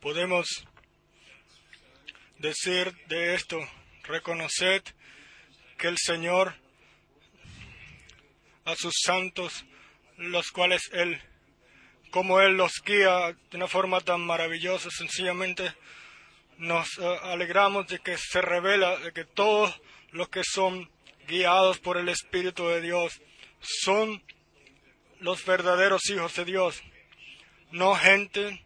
podemos decir de esto, reconoced que el Señor a sus santos, los cuales Él, como Él los guía de una forma tan maravillosa, sencillamente nos eh, alegramos de que se revela de que todos los que son guiados por el Espíritu de Dios son los verdaderos hijos de Dios, no gente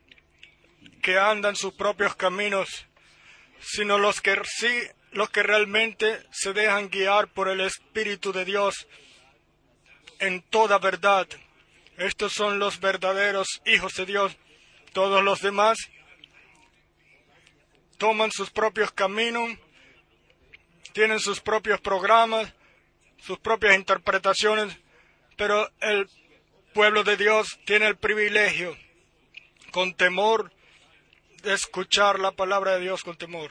que andan sus propios caminos, sino los que sí, los que realmente se dejan guiar por el Espíritu de Dios en toda verdad. Estos son los verdaderos hijos de Dios. Todos los demás toman sus propios caminos, tienen sus propios programas, sus propias interpretaciones, pero el pueblo de Dios tiene el privilegio, con temor, escuchar la palabra de Dios con temor.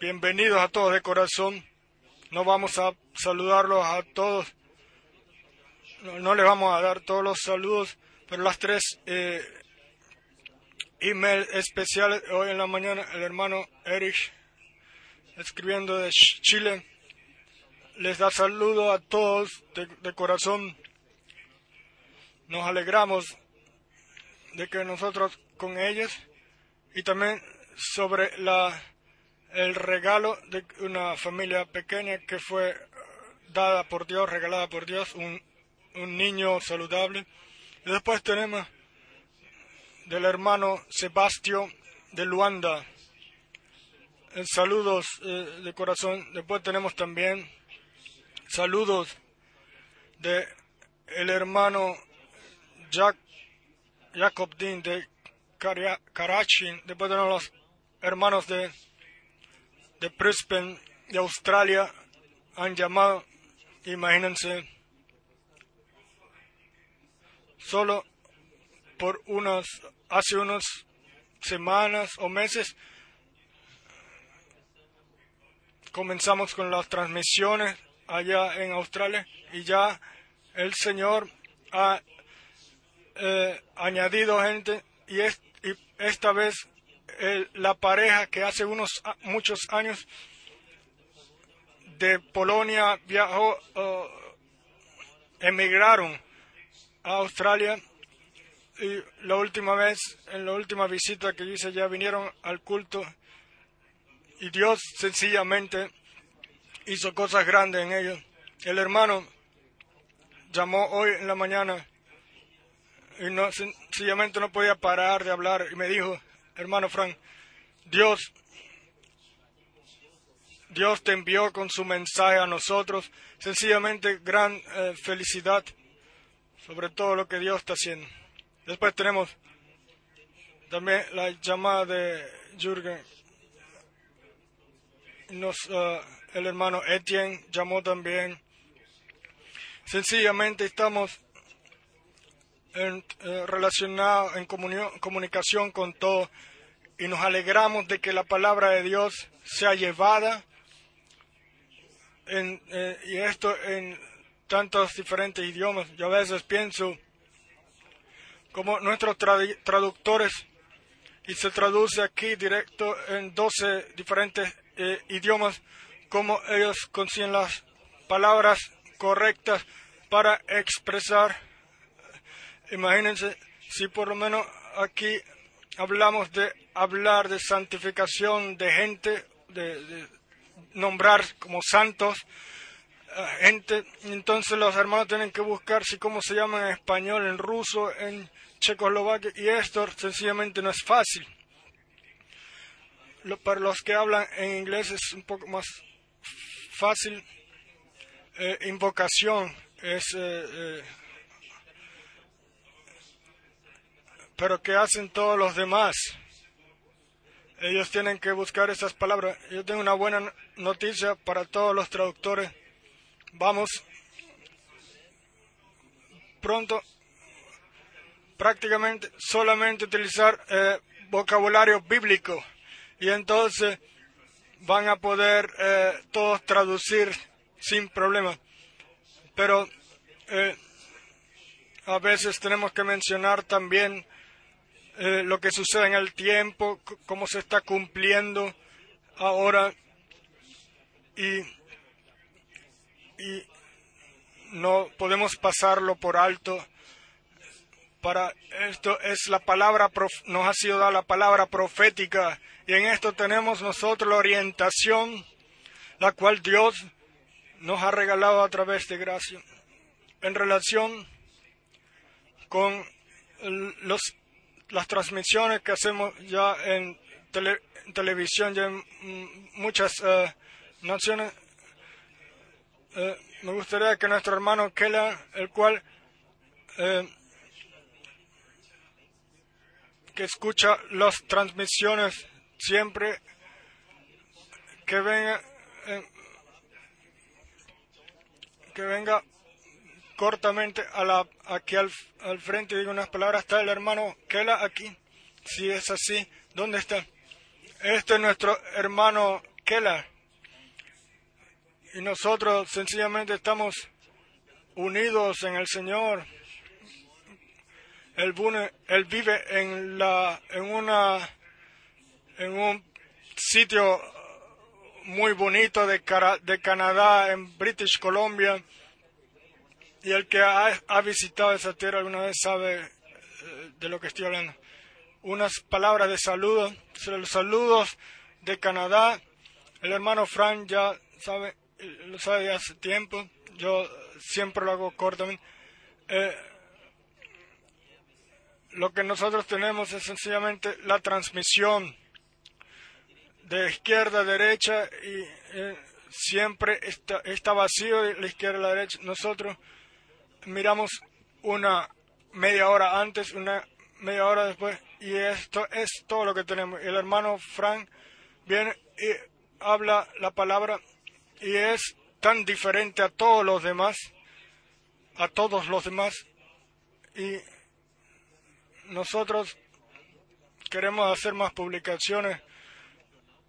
Bienvenidos a todos de corazón. No vamos a saludarlos a todos. No, les vamos a dar todos los saludos, pero las tres eh, email especiales hoy en la mañana, el hermano Erich, escribiendo de Chile, les da saludo a todos de corazón. Nos alegramos de que nosotros con ellos y también sobre la el regalo de una familia pequeña que fue dada por Dios, regalada por Dios, un, un niño saludable. Y después tenemos del hermano Sebastio de Luanda. Eh, saludos eh, de corazón. Después tenemos también saludos de el hermano Jack, Jacob Dean de Karachi. Después tenemos los hermanos de de Brisbane, de Australia, han llamado, imagínense, solo por unos, hace unas semanas o meses, comenzamos con las transmisiones allá en Australia y ya el Señor ha eh, añadido gente y, y esta vez la pareja que hace unos muchos años de Polonia viajó, emigraron a Australia y la última vez, en la última visita que hice, ya vinieron al culto y Dios sencillamente hizo cosas grandes en ellos. El hermano llamó hoy en la mañana y no, sencillamente no podía parar de hablar y me dijo, hermano Frank, Dios, Dios te envió con su mensaje a nosotros, sencillamente gran eh, felicidad sobre todo lo que Dios está haciendo. Después tenemos también la llamada de Jürgen. Nos, eh, el hermano Etienne llamó también. Sencillamente estamos en, eh, relacionados en comunicación con todo y nos alegramos de que la palabra de Dios sea llevada en, eh, y esto en tantos diferentes idiomas. Yo a veces pienso como nuestros traductores y se traduce aquí directo en 12 diferentes eh, idiomas, como ellos consiguen las palabras correctas para expresar. Imagínense si por lo menos aquí hablamos de hablar de santificación de gente, de, nombrar como santos gente. Entonces los hermanos tienen que buscar si cómo se llama en español, en ruso, en checoslovaquia, y esto sencillamente no es fácil. para los que hablan en inglés es un poco más fácil. Eh, invocación es eh, eh, pero ¿qué hacen todos los demás? Ellos tienen que buscar esas palabras. Yo tengo una buena noticia para todos los traductores. Vamos pronto prácticamente solamente utilizar eh, vocabulario bíblico y entonces van a poder eh, todos traducir sin problema. Pero eh, a veces tenemos que mencionar también eh, lo que sucede en el tiempo, cómo se está cumpliendo ahora y, y no podemos pasarlo por alto. Para esto es la palabra, nos ha sido dada la palabra profética y en esto tenemos nosotros la orientación, la cual Dios nos ha regalado a través de gracia. En relación con los, las transmisiones que hacemos ya en, televisión, ya en muchas eh, naciones, eh, me gustaría que nuestro hermano Kela, el cual eh, que escucha las transmisiones siempre, que venga, que venga cortamente a la, aquí al, frente y diga unas palabras. Está el hermano Kela aquí. Si es así, ¿dónde está? Este es nuestro hermano Kela. Y nosotros sencillamente estamos unidos en el Señor. Él, él vive en, la, en, una, en un sitio muy bonito de, de Canadá, en British Columbia y el que ha, visitado esa tierra alguna vez sabe eh, de lo que estoy hablando. Unas palabras de saludo, los saludos de Canadá. El hermano Frank ya sabe, lo sabe de hace tiempo. Yo siempre lo hago cortamente. Eh, lo que nosotros tenemos es sencillamente la transmisión de izquierda a derecha y eh, siempre está, está vacío de la izquierda a la derecha. Nosotros miramos una media hora antes, una media hora después, y esto es todo lo que tenemos. El hermano Frank viene y habla la palabra y es tan diferente a todos los demás, a todos los demás, y nosotros queremos hacer más publicaciones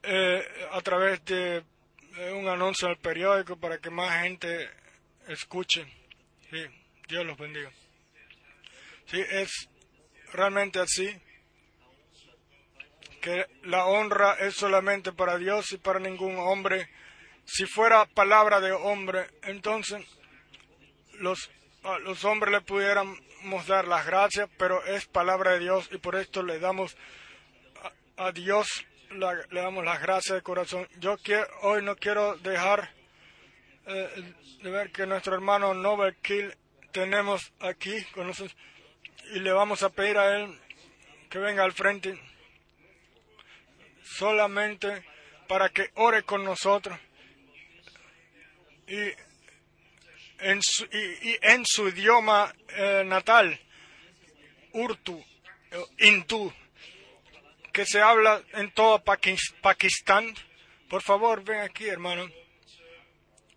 eh, a través de un anuncio en el periódico para que más gente escuche. Sí. Dios los bendiga. Sí, es realmente así, que la honra es solamente para Dios y para ningún hombre. Si fuera palabra de hombre, entonces los, los hombres le pudiéramos dar las gracias, pero es palabra de Dios y por esto le damos a, Dios le damos las gracias de corazón. Yo quiero, hoy no quiero dejar eh, de ver que nuestro hermano Nobel Kill tenemos aquí con nosotros y le vamos a pedir a él que venga al frente solamente para que ore con nosotros y en su, y, en su idioma eh, natal, Urtu, eh, Hindú, que se habla en todo Pakistán. Por favor, ven aquí, hermano.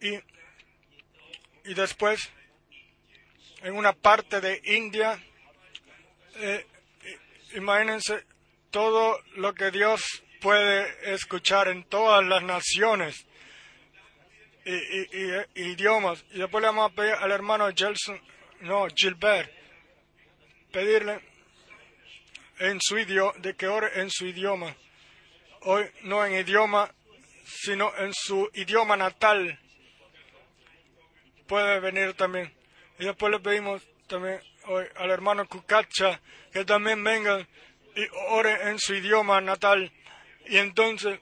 Y, y después en una parte de India. Eh, imagínense todo lo que Dios puede escuchar en todas las naciones y, idiomas. Y después le vamos a pedir al hermano Gelson, no, Gilbert, pedirle en su idioma, de que ore en su idioma. Hoy no en idioma, sino en su idioma natal. Puede venir también. Y después le pedimos también hoy al hermano Cucacha que también venga y ore en su idioma natal. Y entonces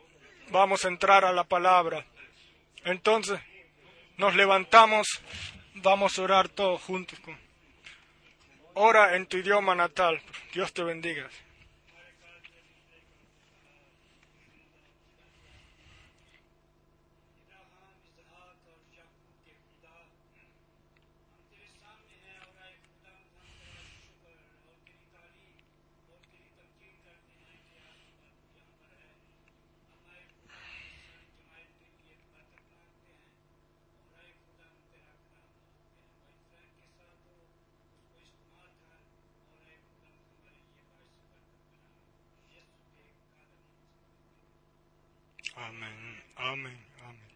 vamos a entrar a la palabra. Entonces nos levantamos, vamos a orar todos juntos. Ora en tu idioma natal. Dios te bendiga. Amén, amén, amén.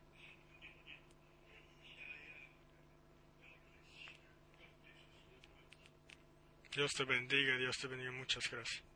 Dios te bendiga, Dios te bendiga. Muchas gracias.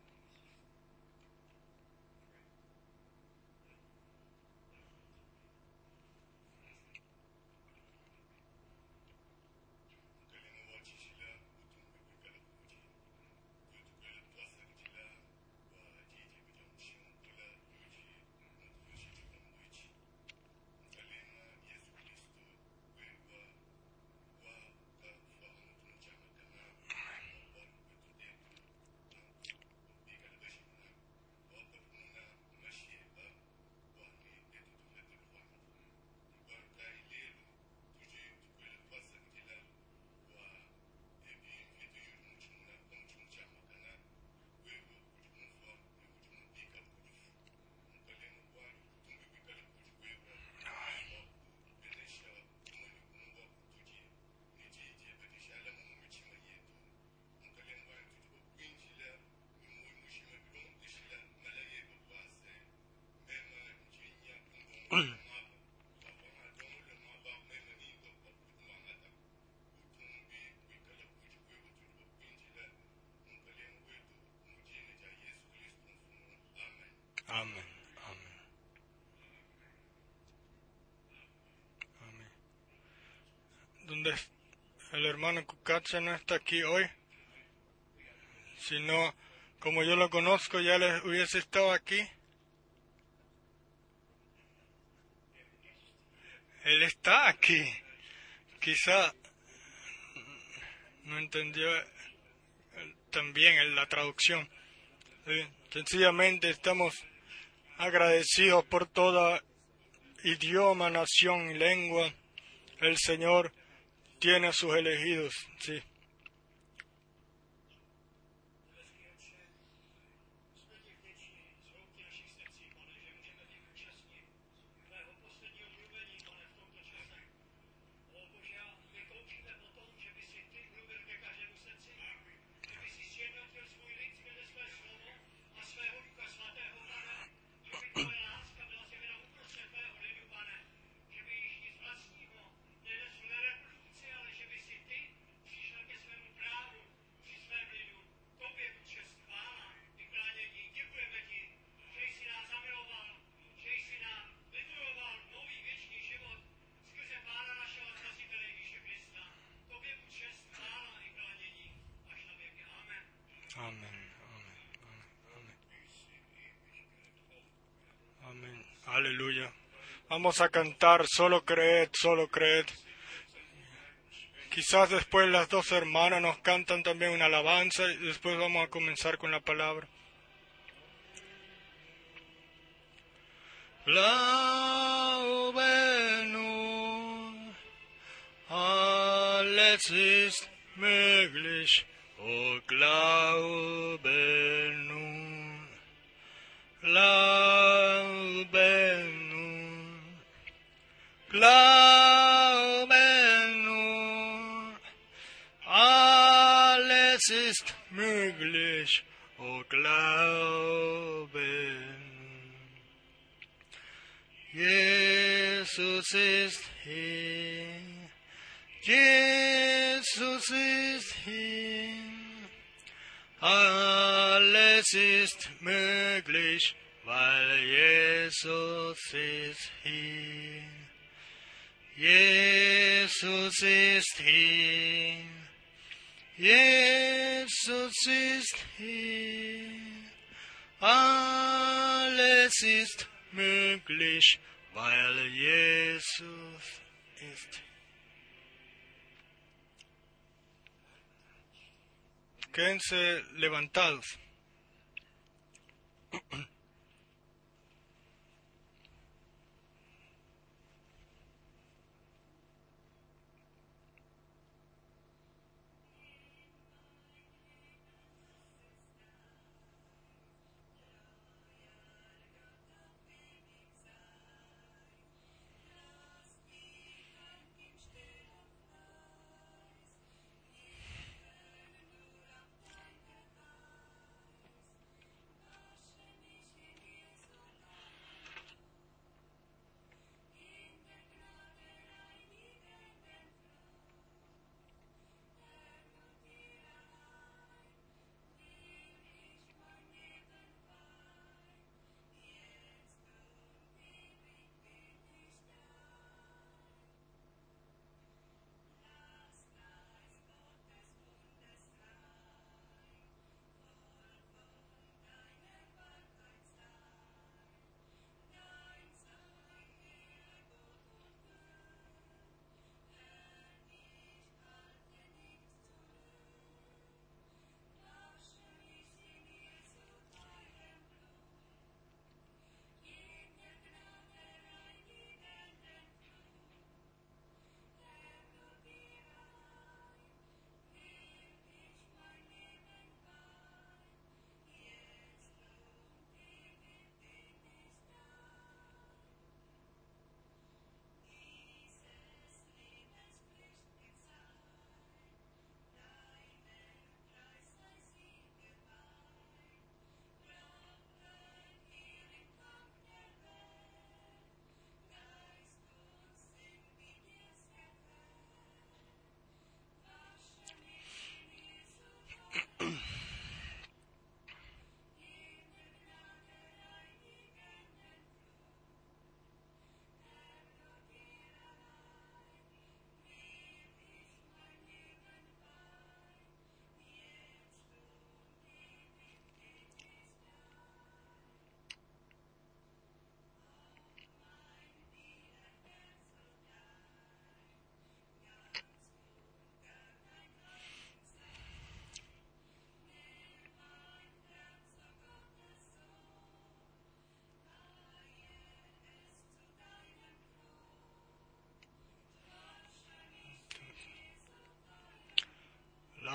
El hermano Cucacha no está aquí hoy, sino como yo lo conozco ya les hubiese estado aquí. Él está aquí. Quizá no entendió también la traducción. Sencillamente estamos agradecidos por toda idioma, nación y lengua. El Señor tiene a sus elegidos, sí. Vamos a cantar, solo creed, solo creed. Quizás después las dos hermanas nos cantan también una alabanza y después vamos a comenzar con la palabra. Glaube nur, alles ist möglich, oh Glaube. Jesus ist hier, Jesus ist hier, alles ist möglich, weil Jesus ist hier. Jesus ist hier. Jesus ist hier. Alles ist möglich, weil Jesus ist. Quédense levantados.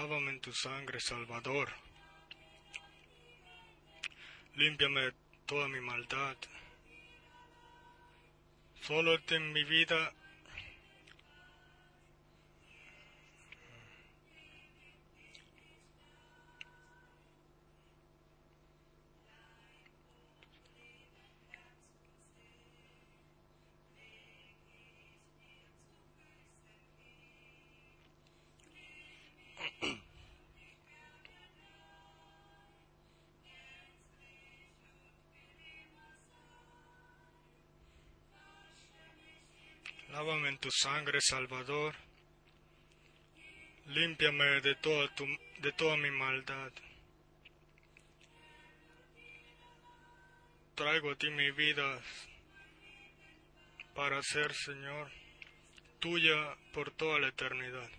Lávame en tu sangre, Salvador. Límpiame de toda mi maldad. Solo en mi vida Lávame en tu sangre, Salvador. Límpiame de toda, tu, de toda mi maldad. Traigo a ti mi vida para ser, Señor, tuya por toda la eternidad.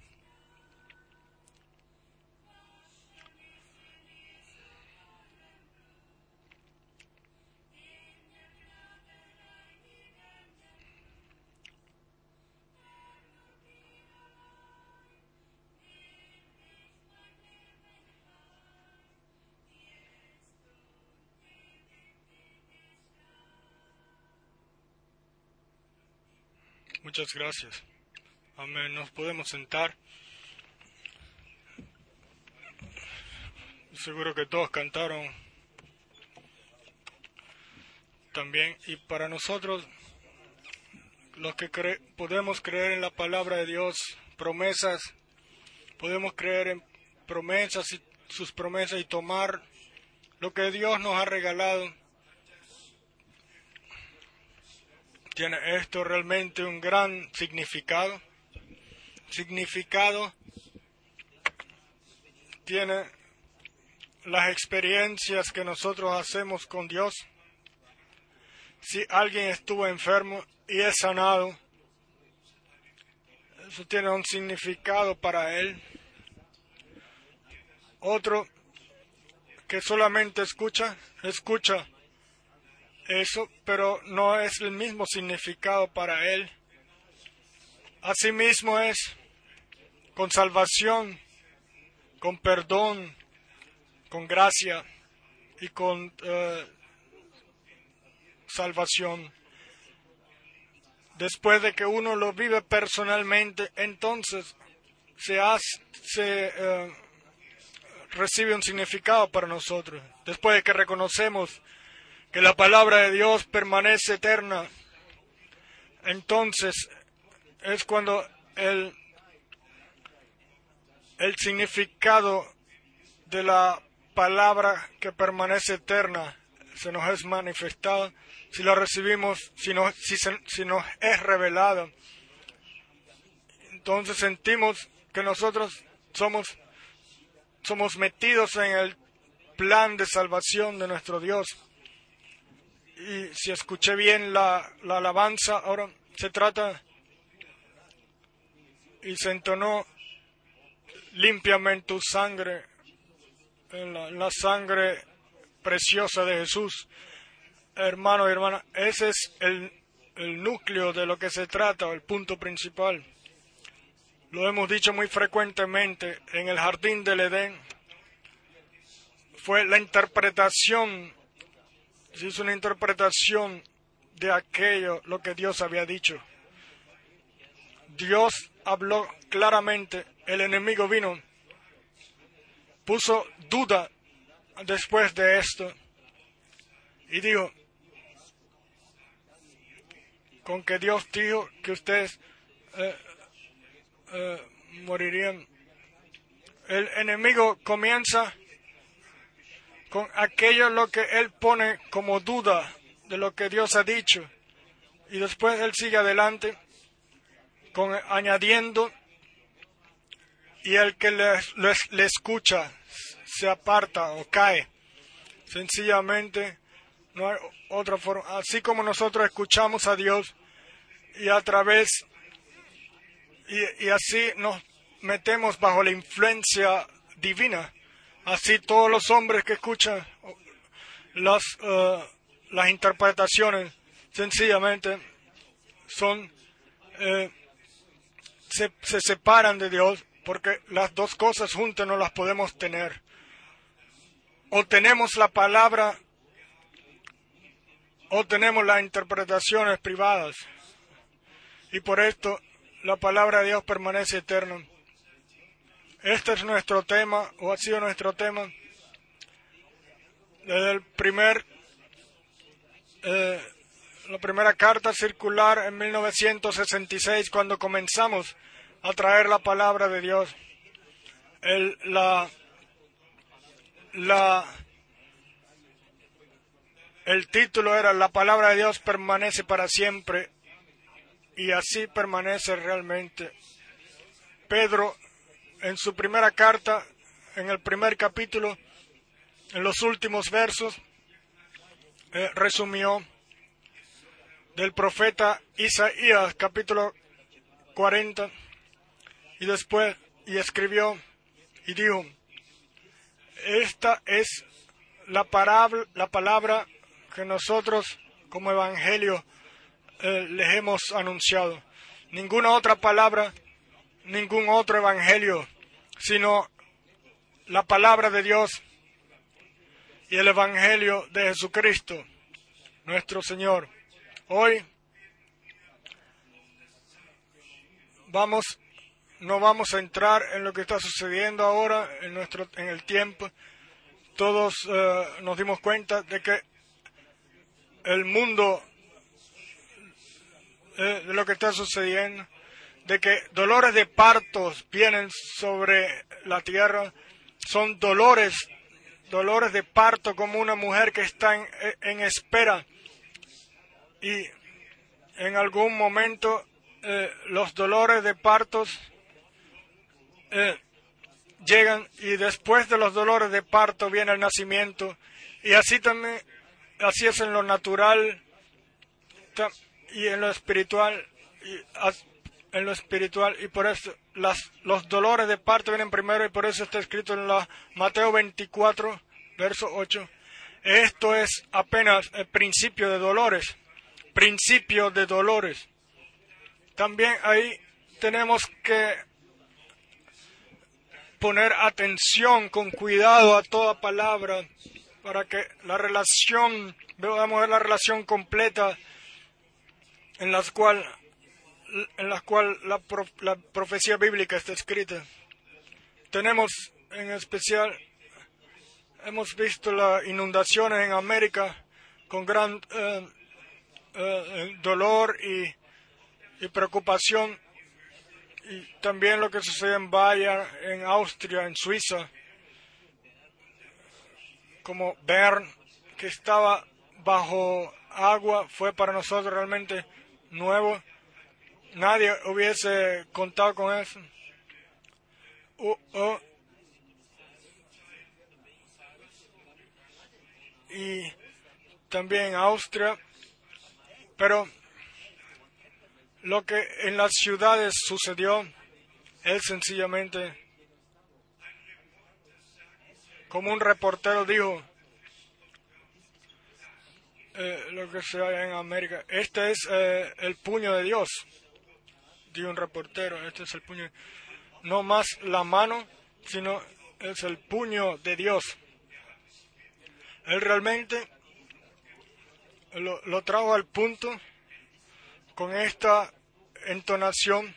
Muchas gracias. Amén. Nos podemos sentar. Seguro que todos cantaron también. Y para nosotros, los que podemos creer en la palabra de Dios, promesas, podemos creer en promesas y sus promesas y tomar lo que Dios nos ha regalado ¿Tiene esto realmente un gran significado? Significado tiene las experiencias que nosotros hacemos con Dios. Si alguien estuvo enfermo y es sanado, eso tiene un significado para él. Otro que solamente escucha, escucha eso, pero no es el mismo significado para él. Asimismo es con salvación, con perdón, con gracia y con eh, salvación. Después de que uno lo vive personalmente, entonces se, hace, se eh, recibe un significado para nosotros. Después de que reconocemos que la palabra de Dios permanece eterna, entonces es cuando el, el significado de la palabra que permanece eterna se nos es manifestado, si la recibimos, si, no, si, si nos es revelada, entonces sentimos que nosotros somos, somos metidos en el plan de salvación de nuestro Dios y si escuché bien la, alabanza, ahora se trata y se entonó limpiamente tu sangre, en la, sangre preciosa de Jesús. Hermano y hermana, ese es el, el núcleo de lo que se trata, el punto principal. Lo hemos dicho muy frecuentemente en el jardín del Edén. Fue la interpretación es una interpretación de aquello lo que Dios había dicho. Dios habló claramente, el enemigo vino, puso duda después de esto y dijo, con que Dios dijo que ustedes eh, eh, morirían. El enemigo comienza con aquello lo que él pone como duda de lo que Dios ha dicho. Y después él sigue adelante con añadiendo y el que le, le, escucha se aparta o cae. Sencillamente no hay otra forma. Así como nosotros escuchamos a Dios y a través y, y así nos metemos bajo la influencia divina Así todos los hombres que escuchan las, eh, las interpretaciones sencillamente son, eh, se, se, separan de Dios porque las dos cosas juntas no las podemos tener. O tenemos la palabra o tenemos las interpretaciones privadas. Y por esto la palabra de Dios permanece eterna. Este es nuestro tema, o ha sido nuestro tema, desde el primer, eh, la primera carta circular en 1966, cuando comenzamos a traer la palabra de Dios. El, la, la, el título era La palabra de Dios permanece para siempre y así permanece realmente. Pedro en su primera carta, en el primer capítulo, en los últimos versos, eh, resumió del profeta Isaías, capítulo 40, y después, y escribió, y dijo, esta es la, palabra, la palabra que nosotros como evangelio eh, les hemos anunciado. Ninguna otra palabra ningún otro evangelio, sino la palabra de Dios y el evangelio de Jesucristo, nuestro Señor. Hoy vamos no vamos a entrar en lo que está sucediendo ahora en nuestro en el tiempo. Todos eh, nos dimos cuenta de que el mundo eh, de lo que está sucediendo de que dolores de partos vienen sobre la tierra, son dolores, dolores de parto como una mujer que está en, espera. Y en algún momento eh, los dolores de partos eh, llegan y después de los dolores de parto viene el nacimiento. Y así también así es en lo natural y en lo espiritual y en lo espiritual y por eso los dolores de parto vienen primero y por eso está escrito en la Mateo 24, verso 8. Esto es apenas el principio de dolores, principio de dolores. También ahí tenemos que poner atención con cuidado a toda palabra para que la relación, veamos la relación completa en la cual en la cual la, profecía bíblica está escrita. Tenemos en especial, hemos visto las inundaciones en América con gran eh, eh, dolor y, preocupación y también lo que sucede en Bayern, en Austria, en Suiza, como Bern, que estaba bajo agua, fue para nosotros realmente nuevo nadie hubiese contado con eso. y también Austria, pero lo que en las ciudades sucedió es sencillamente, como un reportero dijo, eh, lo que se ve en América, este es eh, el puño de Dios un reportero, este es el puño, no más la mano, sino es el puño de Dios. Él realmente lo, lo trajo al punto con esta entonación,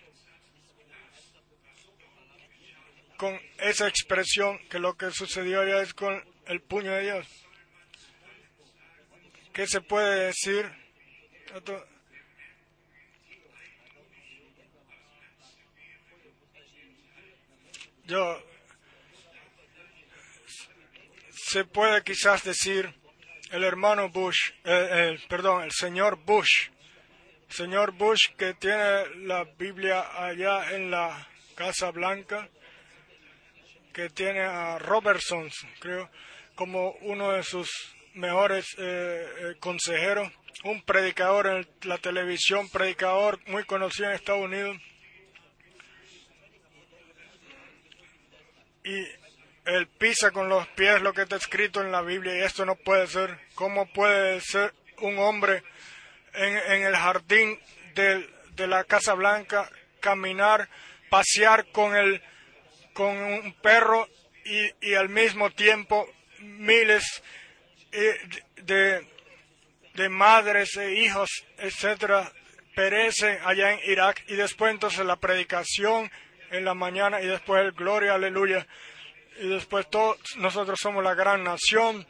con esa expresión que lo que sucedió ya es con el puño de Dios. ¿Qué se puede decir? Yo se puede quizás decir el hermano Bush, eh, perdón, el señor Bush, señor Bush que tiene la Biblia allá en la Casa Blanca, que tiene a Robertson, creo, como uno de sus mejores eh, eh, consejeros, un predicador en la televisión, predicador muy conocido en Estados Unidos y él pisa con los pies lo que está escrito en la Biblia y esto no puede ser. ¿Cómo puede ser un hombre en, el jardín de, la Casa Blanca caminar, pasear con el, con un perro y, al mismo tiempo miles eh, de, de madres e hijos, etcétera, perecen allá en Irak y después entonces la predicación en la mañana y después gloria, aleluya, y después todos nosotros somos la gran nación.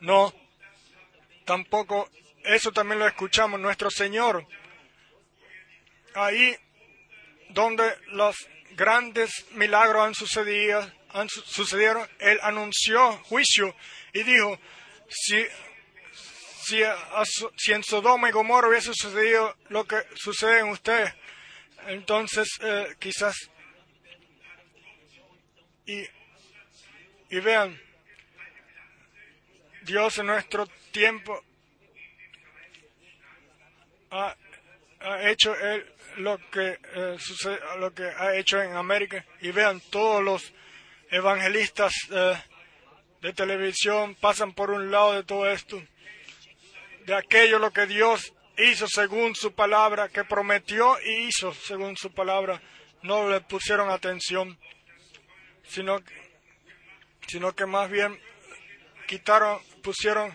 No, tampoco, eso también lo escuchamos, nuestro Señor. Ahí donde los grandes milagros han sucedido, han sucedieron, Él anunció juicio y dijo, si si, si, en Sodoma y Gomorra hubiese sucedido lo que sucede en usted, entonces eh, quizás... Y, y vean, Dios en nuestro tiempo ha, hecho él lo que eh, sucede, lo que ha hecho en América. Y vean todos los evangelistas eh, de televisión pasan por un lado de todo esto de aquello lo que Dios hizo según su palabra, que prometió y hizo según su palabra, no le pusieron atención, sino, sino que más bien quitaron, pusieron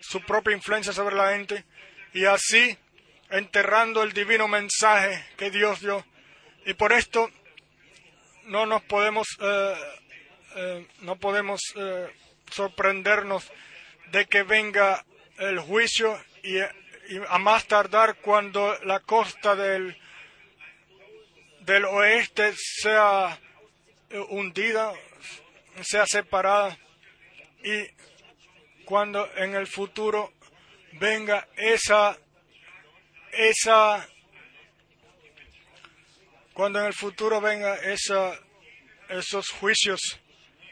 su propia influencia sobre la gente y así enterrando el divino mensaje que Dios dio. Y por esto no nos podemos, eh, eh, no podemos eh, sorprendernos de que venga el juicio y, a más tardar cuando la costa del, del oeste sea eh, hundida, sea separada y cuando en el futuro venga esa esa cuando en el futuro venga esa esos juicios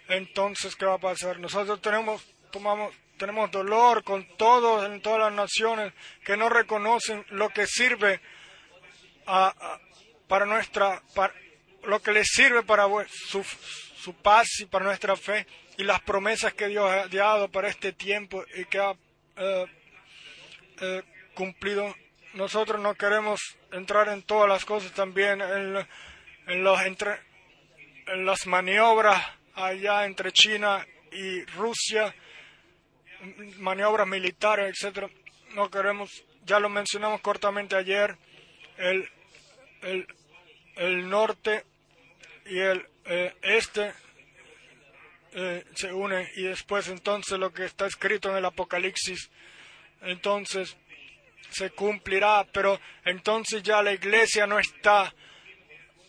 entonces qué va a pasar nosotros tenemos tomamos tenemos dolor con todos en todas las naciones que no reconocen lo que sirve para nuestra, lo que les sirve para su, su, paz y para nuestra fe y las promesas que Dios ha dado para este tiempo y que ha eh, eh, cumplido. Nosotros no queremos entrar en todas las cosas también en, en, los entre, en las maniobras allá entre China y Rusia maniobras militares, etcétera. No queremos, ya lo mencionamos cortamente ayer, el, el, el norte y el eh, este eh, se unen y después entonces lo que está escrito en el Apocalipsis, entonces se cumplirá, pero entonces ya la iglesia no está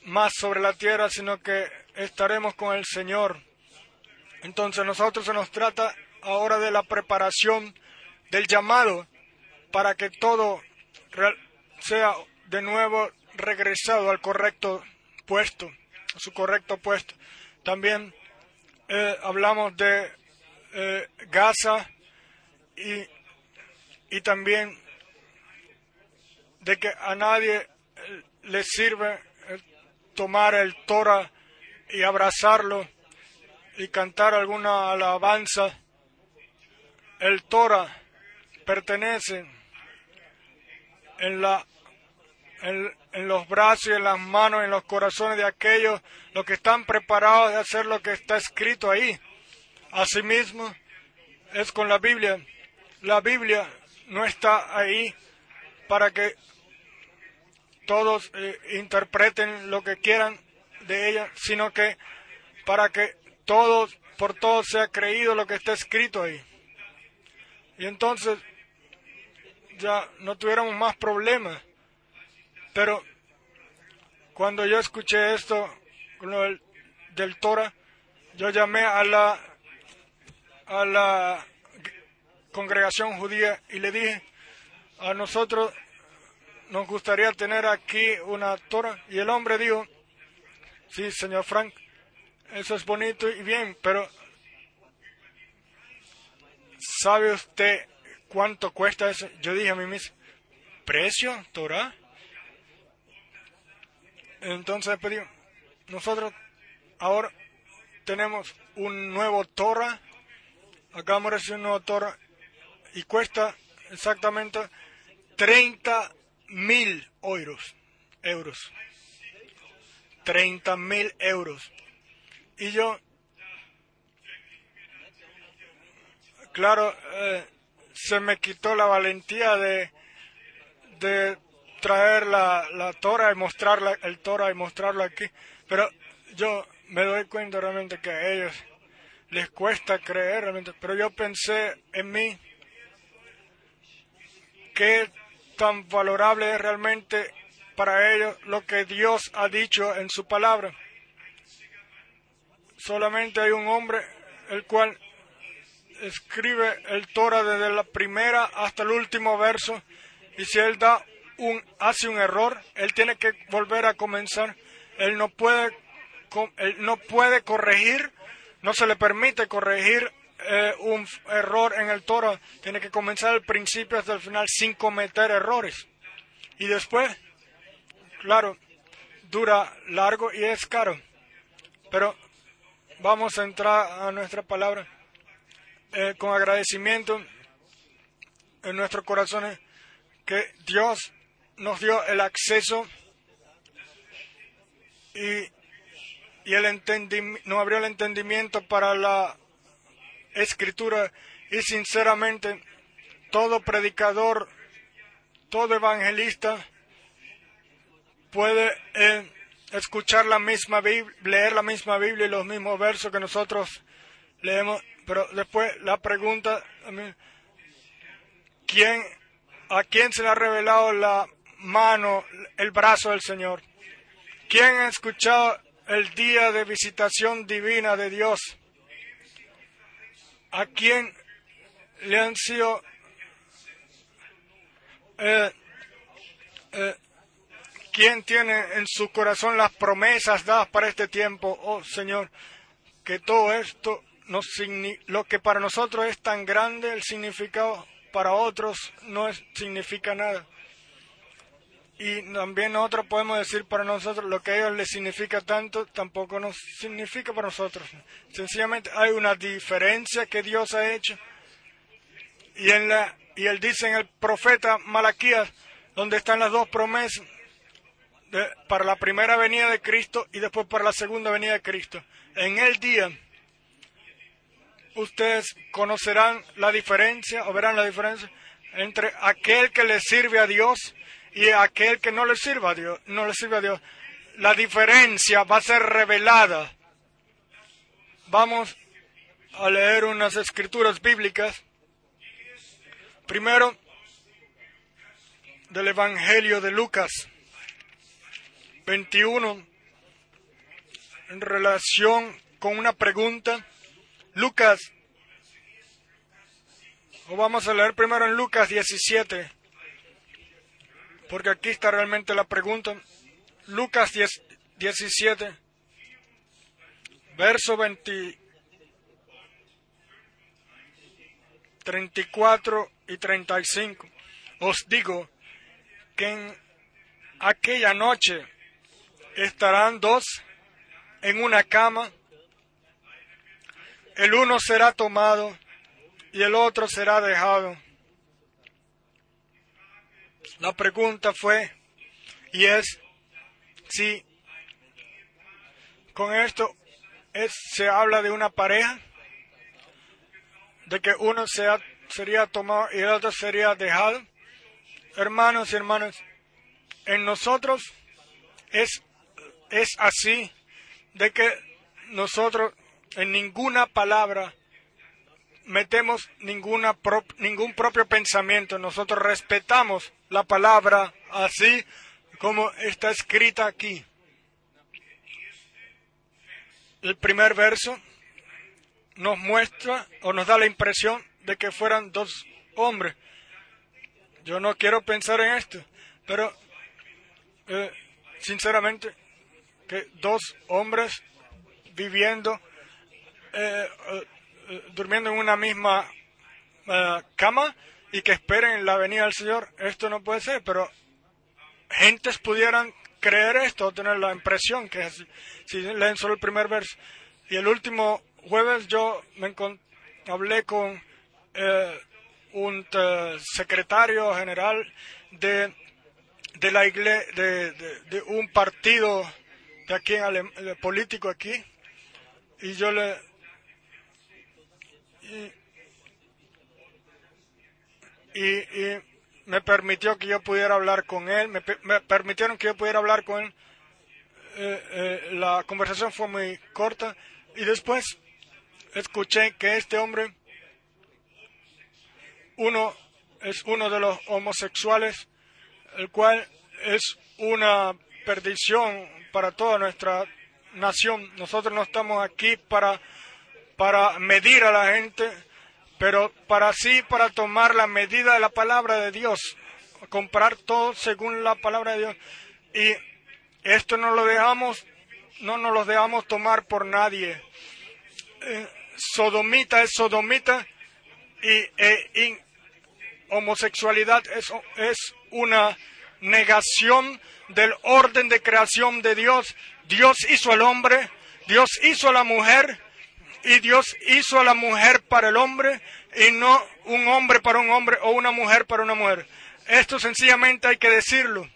más sobre la tierra, sino que estaremos con el Señor. Entonces nosotros se nos trata ahora de la preparación del llamado para que todo sea de nuevo regresado al correcto puesto, a su correcto puesto. También eh, hablamos de eh, Gaza y, y también de que a nadie eh, le sirve tomar el Torah y abrazarlo y cantar alguna alabanza el Torah pertenece en, la, en, los brazos y en las manos, en los corazones de aquellos los que están preparados de hacer lo que está escrito ahí. Asimismo, es con la Biblia. La Biblia no está ahí para que todos eh, interpreten lo que quieran de ella, sino que para que todos, por todos sea creído lo que está escrito ahí. Y entonces ya no tuviéramos más problemas. Pero cuando yo escuché esto del, del Torah, yo llamé a la, a la congregación judía y le dije, a nosotros nos gustaría tener aquí una Torah. Y el hombre dijo, sí, señor Frank, eso es bonito y bien, pero ¿Sabe usted cuánto cuesta eso? Yo dije a mí mismo, ¿precio, Torah? Entonces pedí, nosotros ahora tenemos un nuevo Torah, acabamos de recibir un nuevo Torah y cuesta exactamente 30 mil euros. euros. 30 mil euros. Y yo, claro, eh, se me quitó la valentía de, de traer la, la tora y mostrarla, el tora y mostrarlo aquí. Pero yo me doy cuenta realmente que a ellos les cuesta creer realmente. Pero yo pensé en mí qué tan valorable es realmente para ellos lo que Dios ha dicho en su palabra. Solamente hay un hombre el cual escribe el Torah desde la primera hasta el último verso y si él da un hace un error, él tiene que volver a comenzar. Él no puede él no puede corregir, no se le permite corregir eh, un error en el Torah. Tiene que comenzar al principio hasta el final sin cometer errores. Y después, claro, dura largo y es caro. Pero vamos a entrar a nuestra palabra eh, con agradecimiento en nuestros corazones que Dios nos dio el acceso y, y el nos abrió el entendimiento para la escritura y sinceramente todo predicador, todo evangelista puede eh, escuchar la misma Biblia, leer la misma Biblia y los mismos versos que nosotros leemos pero después la pregunta, ¿quién, ¿a quién se le ha revelado la mano, el brazo del Señor? ¿Quién ha escuchado el día de visitación divina de Dios? ¿A quién le han sido eh, eh, ¿Quién tiene en su corazón las promesas dadas para este tiempo? Oh Señor, que todo esto lo que para nosotros es tan grande, el significado para otros no significa nada. Y también nosotros podemos decir para nosotros lo que a ellos les significa tanto, tampoco nos significa para nosotros. Sencillamente hay una diferencia que Dios ha hecho. Y, en la, y él dice en el profeta Malaquías, donde están las dos promesas, para la primera venida de Cristo y después para la segunda venida de Cristo. En el día ustedes conocerán la diferencia o verán la diferencia entre aquel que le sirve a Dios y aquel que no le sirve a Dios, no le sirve a Dios. La diferencia va a ser revelada. Vamos a leer unas escrituras bíblicas. Primero, del Evangelio de Lucas 21, en relación con una pregunta Lucas, o vamos a leer primero en Lucas 17, porque aquí está realmente la pregunta. Lucas 17, verso 20, 34 y 35. Os digo que en aquella noche estarán dos en una cama el uno será tomado y el otro será dejado. La pregunta fue, y es, si con esto se habla de una pareja, de que uno sea, sería tomado y el otro sería dejado. Hermanos y hermanas, en nosotros es, es así, de que nosotros en ninguna palabra metemos ninguna ningún propio pensamiento. Nosotros respetamos la palabra así como está escrita aquí. El primer verso nos muestra o nos da la impresión de que fueran dos hombres. Yo no quiero pensar en esto, pero eh, sinceramente que dos hombres viviendo eh, eh, durmiendo en una misma eh, cama y que esperen la venida del Señor, esto no puede ser, pero gentes pudieran creer esto, tener la impresión que si leen solo el primer verso. Y el último jueves yo me hablé con un secretario general de, de la iglesia, de, de, un partido de aquí de político aquí y yo le y, me permitió que yo pudiera hablar con él, me, permitieron que yo pudiera hablar con él. Eh, eh, la conversación fue muy corta y después escuché que este hombre, uno es uno de los homosexuales, el cual es una perdición para toda nuestra nación. Nosotros no estamos aquí para, para medir a la gente, pero para sí, para tomar la medida de la palabra de Dios, comprar todo según la palabra de Dios. Y esto no lo dejamos, no nos lo dejamos tomar por nadie. Eh, sodomita es sodomita y, e, homosexualidad es, es una negación del orden de creación de Dios. Dios hizo al hombre, Dios hizo a la mujer y Dios hizo a la mujer para el hombre y no un hombre para un hombre o una mujer para una mujer. Esto sencillamente hay que decirlo.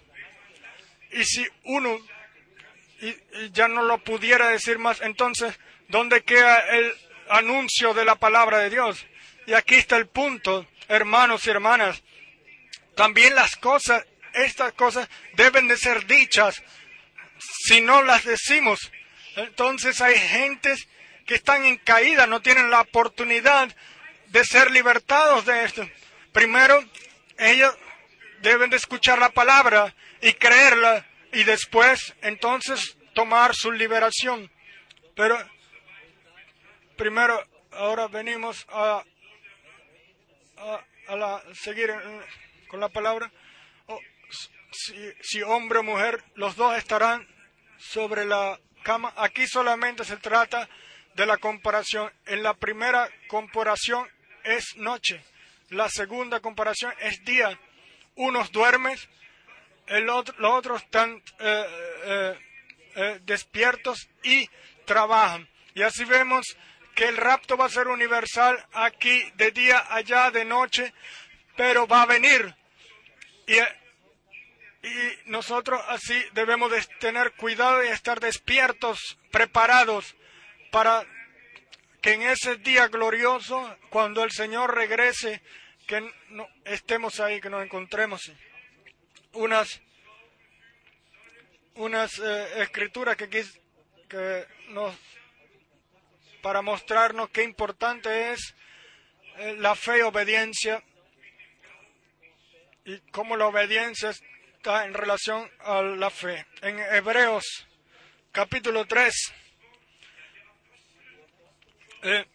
Y si uno ya no lo pudiera decir más, entonces, ¿dónde queda el anuncio de la palabra de Dios? Y aquí está el punto, hermanos y hermanas. También las cosas estas cosas deben de ser dichas. Si no las decimos, entonces hay gentes que están en caída, no tienen la oportunidad de ser libertados de esto. Primero, ellos deben de escuchar la palabra y creerla y después, entonces, tomar su liberación. Pero, primero, ahora venimos a, a, seguir con la palabra si, hombre o mujer, los dos estarán sobre la cama. Aquí solamente se trata de la comparación. En la primera comparación es noche, la segunda comparación es día. Unos duermen, los otros están eh, eh, eh, despiertos y trabajan. Y así vemos que el rapto va a ser universal aquí de día, allá de noche, pero va a venir. Y y nosotros así debemos de tener cuidado y estar despiertos, preparados para que en ese día glorioso, cuando el Señor regrese, que no, estemos ahí, que nos encontremos. Unas, unas eh, escrituras que, que nos, para mostrarnos qué importante es eh, la fe y obediencia y cómo la obediencia es en relación a la fe. En Hebreos capítulo 3, eh,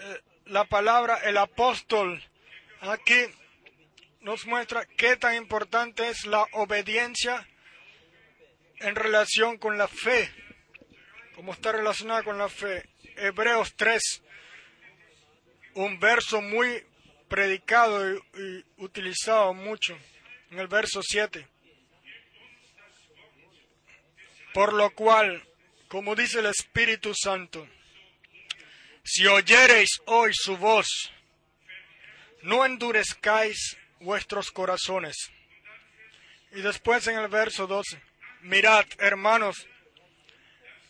eh, la palabra el apóstol aquí nos muestra qué tan importante es la obediencia en relación con la fe, cómo está relacionada con la fe. Hebreos 3, un verso muy predicado y utilizado mucho en el verso 7. Por lo cual, como dice el Espíritu Santo, si oyereis hoy su voz, no endurezcáis vuestros corazones. Y después en el verso 12, mirad, hermanos,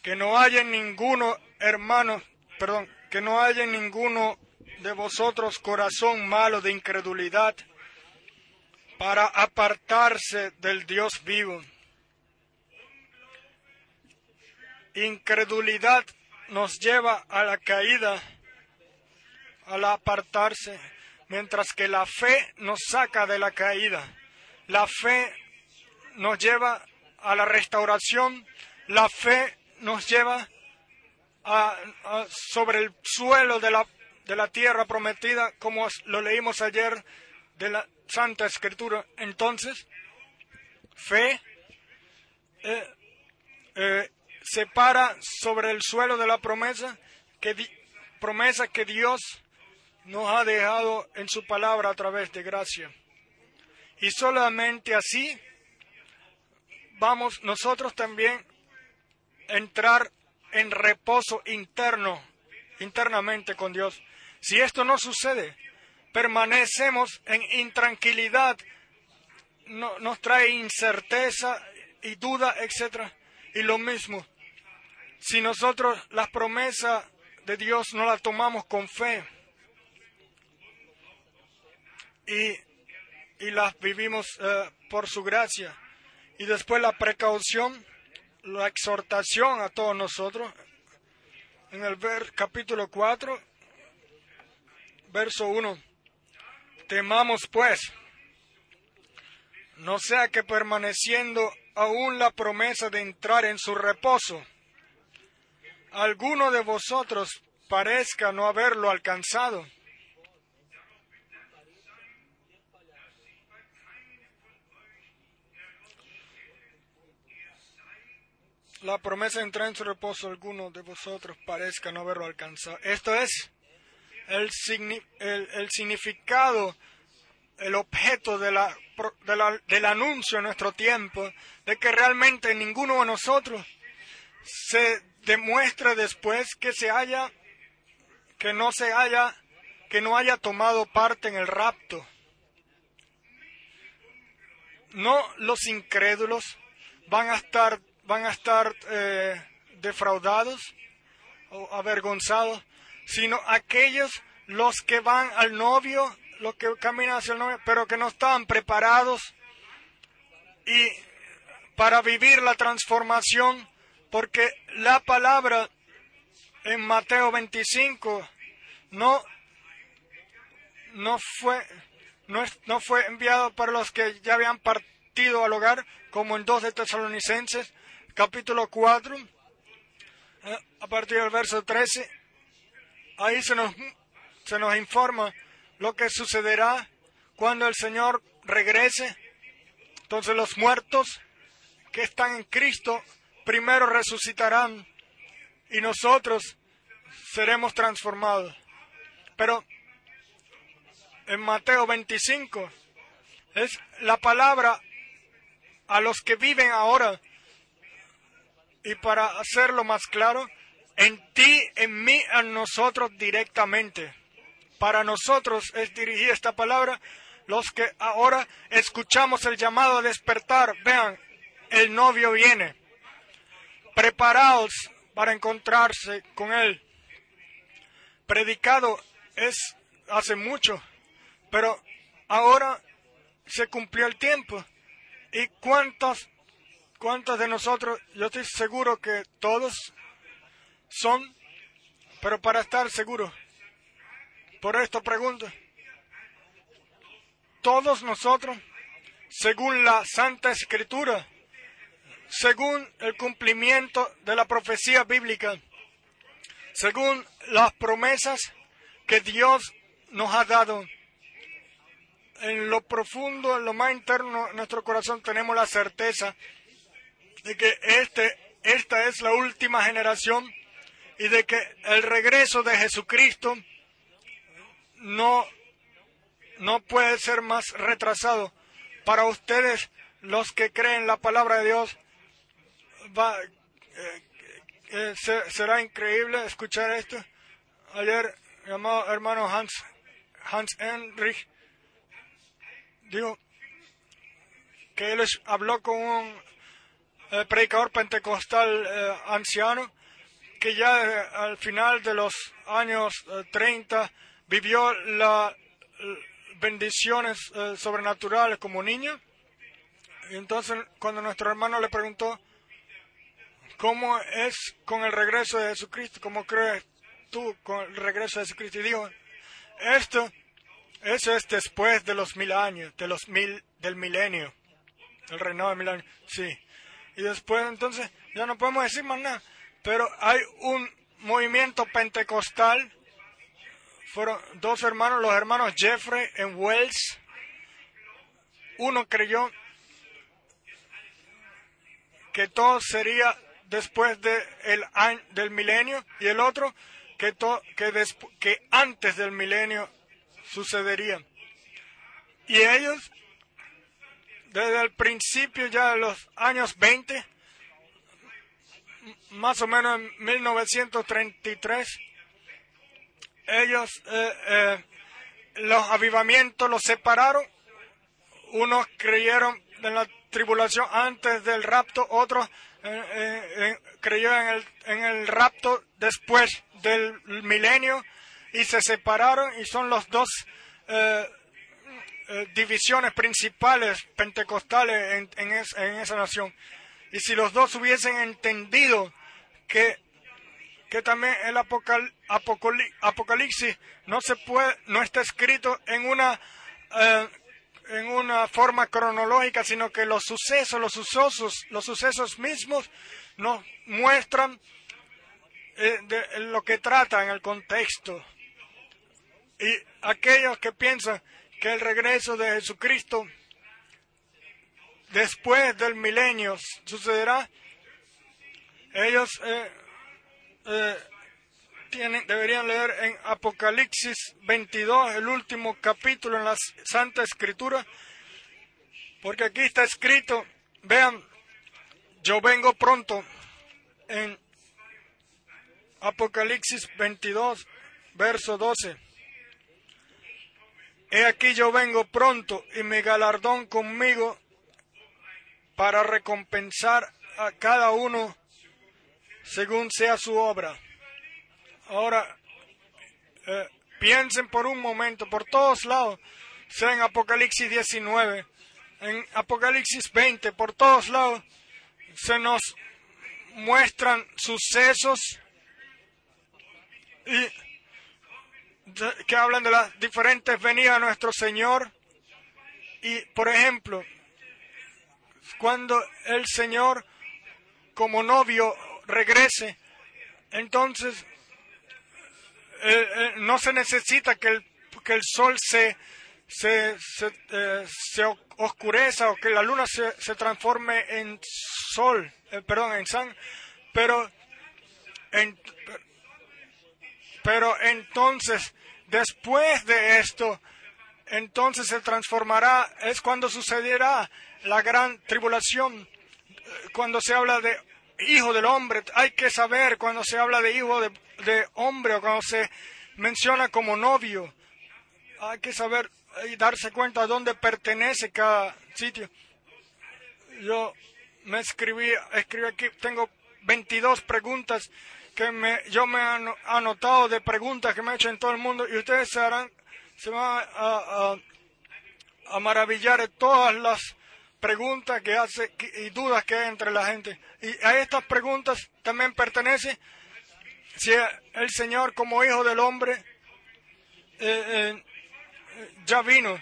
que no haya ninguno, hermanos, perdón, que no haya ninguno de vosotros corazón malo de incredulidad para apartarse del Dios vivo. Incredulidad nos lleva a la caída, al apartarse, mientras que la fe nos saca de la caída. La fe nos lleva a la restauración, la fe nos lleva a, sobre el suelo de la, de la tierra prometida, como lo leímos ayer de la Santa Escritura. Entonces, fe eh, eh, se para sobre el suelo de la promesa que, promesa que Dios nos ha dejado en su palabra a través de gracia. Y solamente así vamos nosotros también a entrar en reposo interno, internamente con Dios. Si esto no sucede, permanecemos en intranquilidad, nos trae incerteza y duda, etc. Y lo mismo, si nosotros las promesas de Dios no las tomamos con fe y, las vivimos eh, por su gracia, y después la precaución, la exhortación a todos nosotros, en el ver, capítulo 4, verso 1. Temamos pues, no sea que permaneciendo aún la promesa de entrar en su reposo, alguno de vosotros parezca no haberlo alcanzado. La promesa de entrar en su reposo, alguno de vosotros parezca no haberlo alcanzado. Esto es el, el, significado, el objeto de la, del anuncio en nuestro tiempo, de que realmente ninguno de nosotros se demuestra después que se haya, que no se haya, que no haya tomado parte en el rapto. No los incrédulos van a estar, van a estar eh, defraudados o avergonzados, sino aquellos los que van al novio, los que caminan hacia el novio, pero que no están preparados y para vivir la transformación, porque la palabra en Mateo 25 no, no fue no, no fue enviado para los que ya habían partido al hogar, como en 2 de Tesalonicenses, capítulo 4, eh, a partir del verso 13, ahí se nos, se nos informa lo que sucederá cuando el Señor regrese. Entonces los muertos que están en Cristo primero resucitarán y nosotros seremos transformados. Pero en Mateo 25 es la palabra a los que viven ahora. Y para hacerlo más claro, en ti, en mí, en nosotros directamente. Para nosotros es dirigida esta palabra, los que ahora escuchamos el llamado a despertar. Vean, el novio viene. Preparaos para encontrarse con él. Predicado es hace mucho, pero ahora se cumplió el tiempo. ¿Y cuántos, cuántos de nosotros, yo estoy seguro que todos son, pero para estar seguro, por esto pregunto, todos nosotros, según la Santa Escritura, según el cumplimiento de la profecía bíblica, según las promesas que Dios nos ha dado, en lo profundo, en lo más interno de nuestro corazón tenemos la certeza de que este, esta es la última generación y de que el regreso de Jesucristo no, no puede ser más retrasado. Para ustedes, los que creen la palabra de Dios, va, eh, eh, será increíble escuchar esto. Ayer, mi amado hermano Hans, Hans Henrich, dijo que él habló con un eh, predicador pentecostal anciano que ya eh, al final de los años 30 eh, vivió las bendiciones eh, sobrenaturales como niño. Y entonces cuando nuestro hermano le preguntó, ¿cómo es con el regreso de Jesucristo? ¿Cómo crees tú con el regreso de Jesucristo? Y dijo, esto, eso es después de los mil años, de los mil, del milenio, el reinado de mil años, sí. Y después entonces ya no podemos decir más nada pero hay un movimiento pentecostal. Fueron dos hermanos, los hermanos Jeffrey en Wells. Uno creyó que todo sería después de el del milenio y el otro que, que, que antes del milenio sucedería. Y ellos, desde el principio ya de los años 20, más o menos en 1933, ellos, eh, eh, los avivamientos los separaron. Unos creyeron en la tribulación antes del rapto, otros creyó en el, en el rapto después del milenio y se separaron y son los dos eh, eh, divisiones principales pentecostales en, esa nación. Y si los dos hubiesen entendido que, que también el Apocalipsis no se puede, no está escrito en una eh, en una forma cronológica, sino que los sucesos, los sucesos, los sucesos mismos nos muestran de lo que trata en el contexto. Y aquellos que piensan que el regreso de Jesucristo después del milenio sucederá, ellos eh, eh, tienen, deberían leer en Apocalipsis 22, el último capítulo en la Santa Escritura, porque aquí está escrito, vean, yo vengo pronto en Apocalipsis 22, verso 12. He aquí yo vengo pronto y mi galardón conmigo para recompensar a cada uno según sea su obra. Ahora, eh, piensen por un momento, por todos lados, sea en Apocalipsis 19, en Apocalipsis 20, por todos lados, se nos muestran sucesos y que hablan de las diferentes venidas de nuestro Señor. Y, por ejemplo, cuando el Señor como novio regrese, entonces eh, eh, no se necesita que el, que el sol se, se, se, eh, oscureza o que la luna se, se transforme en sol, perdón, en san, pero, en, pero entonces Después de esto, entonces se transformará, es cuando sucederá la gran tribulación. Cuando se habla de hijo del hombre, hay que saber cuando se habla de hijo de, hombre o cuando se menciona como novio, hay que saber y darse cuenta dónde pertenece cada sitio. Yo me escribí, escribí aquí, tengo 22 preguntas que me, yo me he anotado de preguntas que me he hecho en todo el mundo y ustedes se, harán, se van a, a, maravillar de todas las preguntas que hace y dudas que hay entre la gente. Y a estas preguntas también pertenece si el Señor como hijo del hombre eh, eh, ya vino.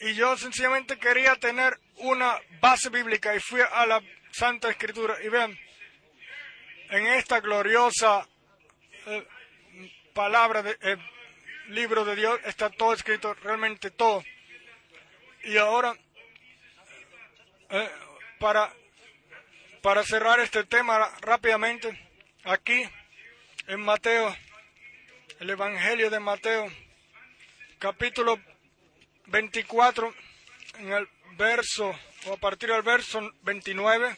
Y yo sencillamente quería tener una base bíblica y fui a la Santa Escritura. Y vean, en esta gloriosa eh, palabra, de, libro de Dios, está todo escrito, realmente todo. Y ahora, para, para cerrar este tema rápidamente, aquí en Mateo, el Evangelio de Mateo, capítulo 24, en el verso, o a partir del verso 29,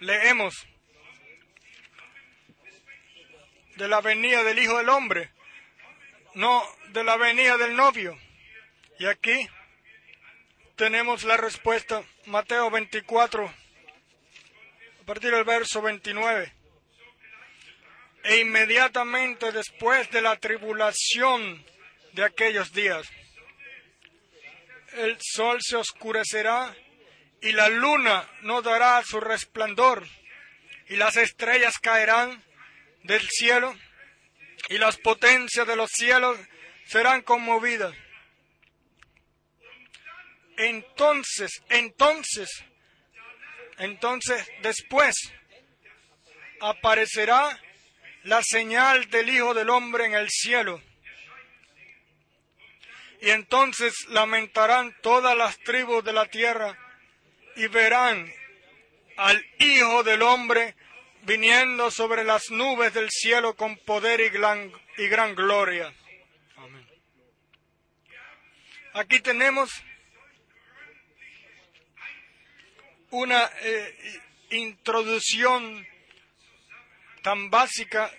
leemos. de la venida del Hijo del Hombre, no de la venida del novio. Y aquí tenemos la respuesta, Mateo 24, a partir del verso 29. E inmediatamente después de la tribulación de aquellos días, el sol se oscurecerá y la luna no dará su resplandor y las estrellas caerán del cielo y las potencias de los cielos serán conmovidas. Entonces, entonces, entonces después aparecerá la señal del Hijo del Hombre en el cielo. Y entonces lamentarán todas las tribus de la tierra y verán al Hijo del Hombre viniendo sobre las nubes del cielo con poder y gran, y gran gloria. Aquí tenemos una eh, introducción tan básica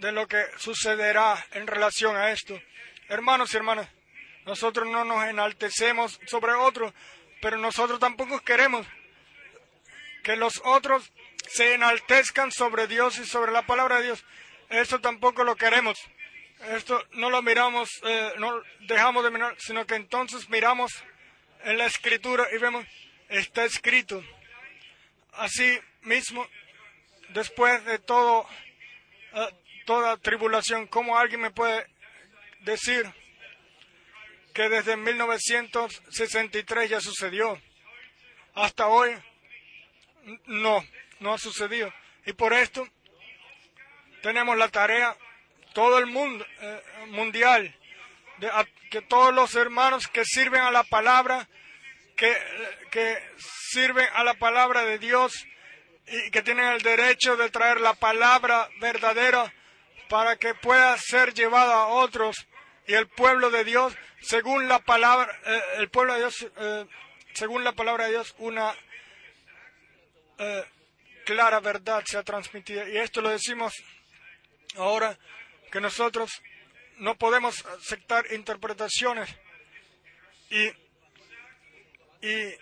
de lo que sucederá en relación a esto. Hermanos y hermanas, nosotros no nos enaltecemos sobre otros, pero nosotros tampoco queremos que los otros se enaltezcan sobre Dios y sobre la palabra de Dios. Eso tampoco lo queremos. Esto no lo miramos, eh, no dejamos de mirar, sino que entonces miramos en la escritura y vemos, está escrito. Así mismo, después de todo, eh, toda tribulación, ¿cómo alguien me puede decir que desde 1963 ya sucedió? Hasta hoy, no, no ha sucedido. Y por esto tenemos la tarea todo el mundo eh, mundial, de, que todos los hermanos que sirven a la palabra, que, que sirven a la palabra de Dios y que tienen el derecho de traer la palabra verdadera para que pueda ser llevada a otros y el pueblo de Dios, según la palabra, eh, el pueblo de Dios, eh, según la palabra de Dios, una clara verdad sea transmitida. Y esto lo decimos ahora que nosotros no podemos aceptar interpretaciones y, y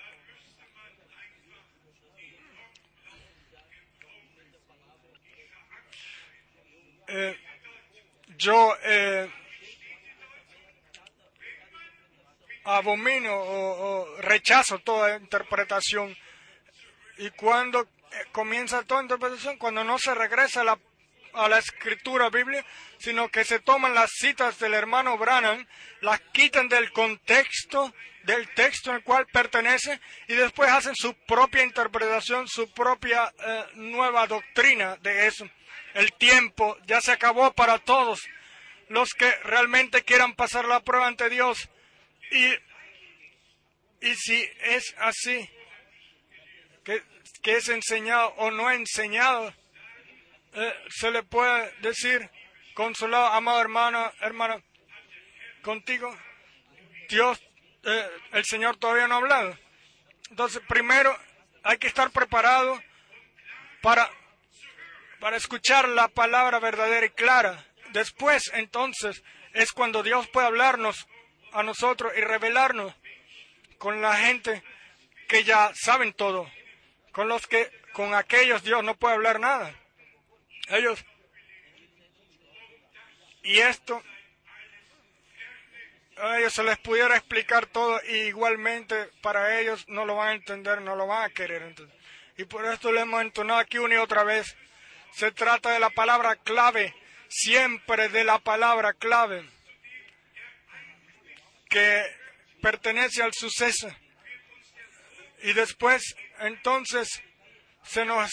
eh, yo eh, abomino o, rechazo toda interpretación y cuando eh, comienza toda interpretación, cuando no se regresa a la a la escritura biblia, sino que se toman las citas del hermano Branham, las quitan del contexto del texto al cual pertenece y después hacen su propia interpretación, su propia eh, nueva doctrina de eso. El tiempo ya se acabó para todos los que realmente quieran pasar la prueba ante Dios. Y, y si es así, que, que es enseñado o no enseñado, eh, se le puede decir, consolado, amado hermano, hermana, contigo, Dios, eh, el Señor todavía no ha hablado. Entonces, primero hay que estar preparado para, para escuchar la palabra verdadera y clara. Después, entonces, es cuando Dios puede hablarnos a nosotros y revelarnos con la gente que ya saben todo, con los que con aquellos Dios no puede hablar nada. Ellos. Y esto, a ellos se les pudiera explicar todo igualmente para ellos no lo van a entender, no lo van a querer. Entonces. Y por esto le hemos entonado aquí una y otra vez. Se trata de la palabra clave, siempre de la palabra clave, que pertenece al suceso. Y después, entonces, se nos,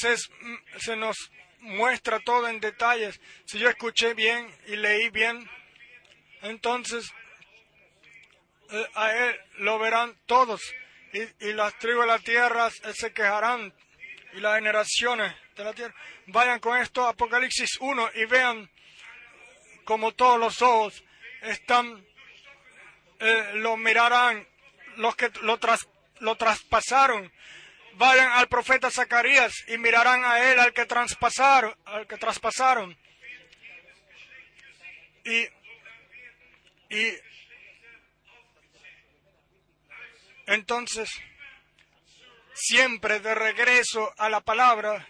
se nos muestra todo en detalles. Si yo escuché bien y leí bien, entonces eh, a él lo verán todos y, las tribus de la tierra se quejarán y las generaciones de la tierra. Vayan con esto Apocalipsis 1 y vean como todos los ojos están, eh, lo mirarán, los que lo, tras, lo traspasaron vayan al profeta Zacarías y mirarán a él al que traspasaron, al que traspasaron. Y, y entonces, siempre de regreso a la palabra,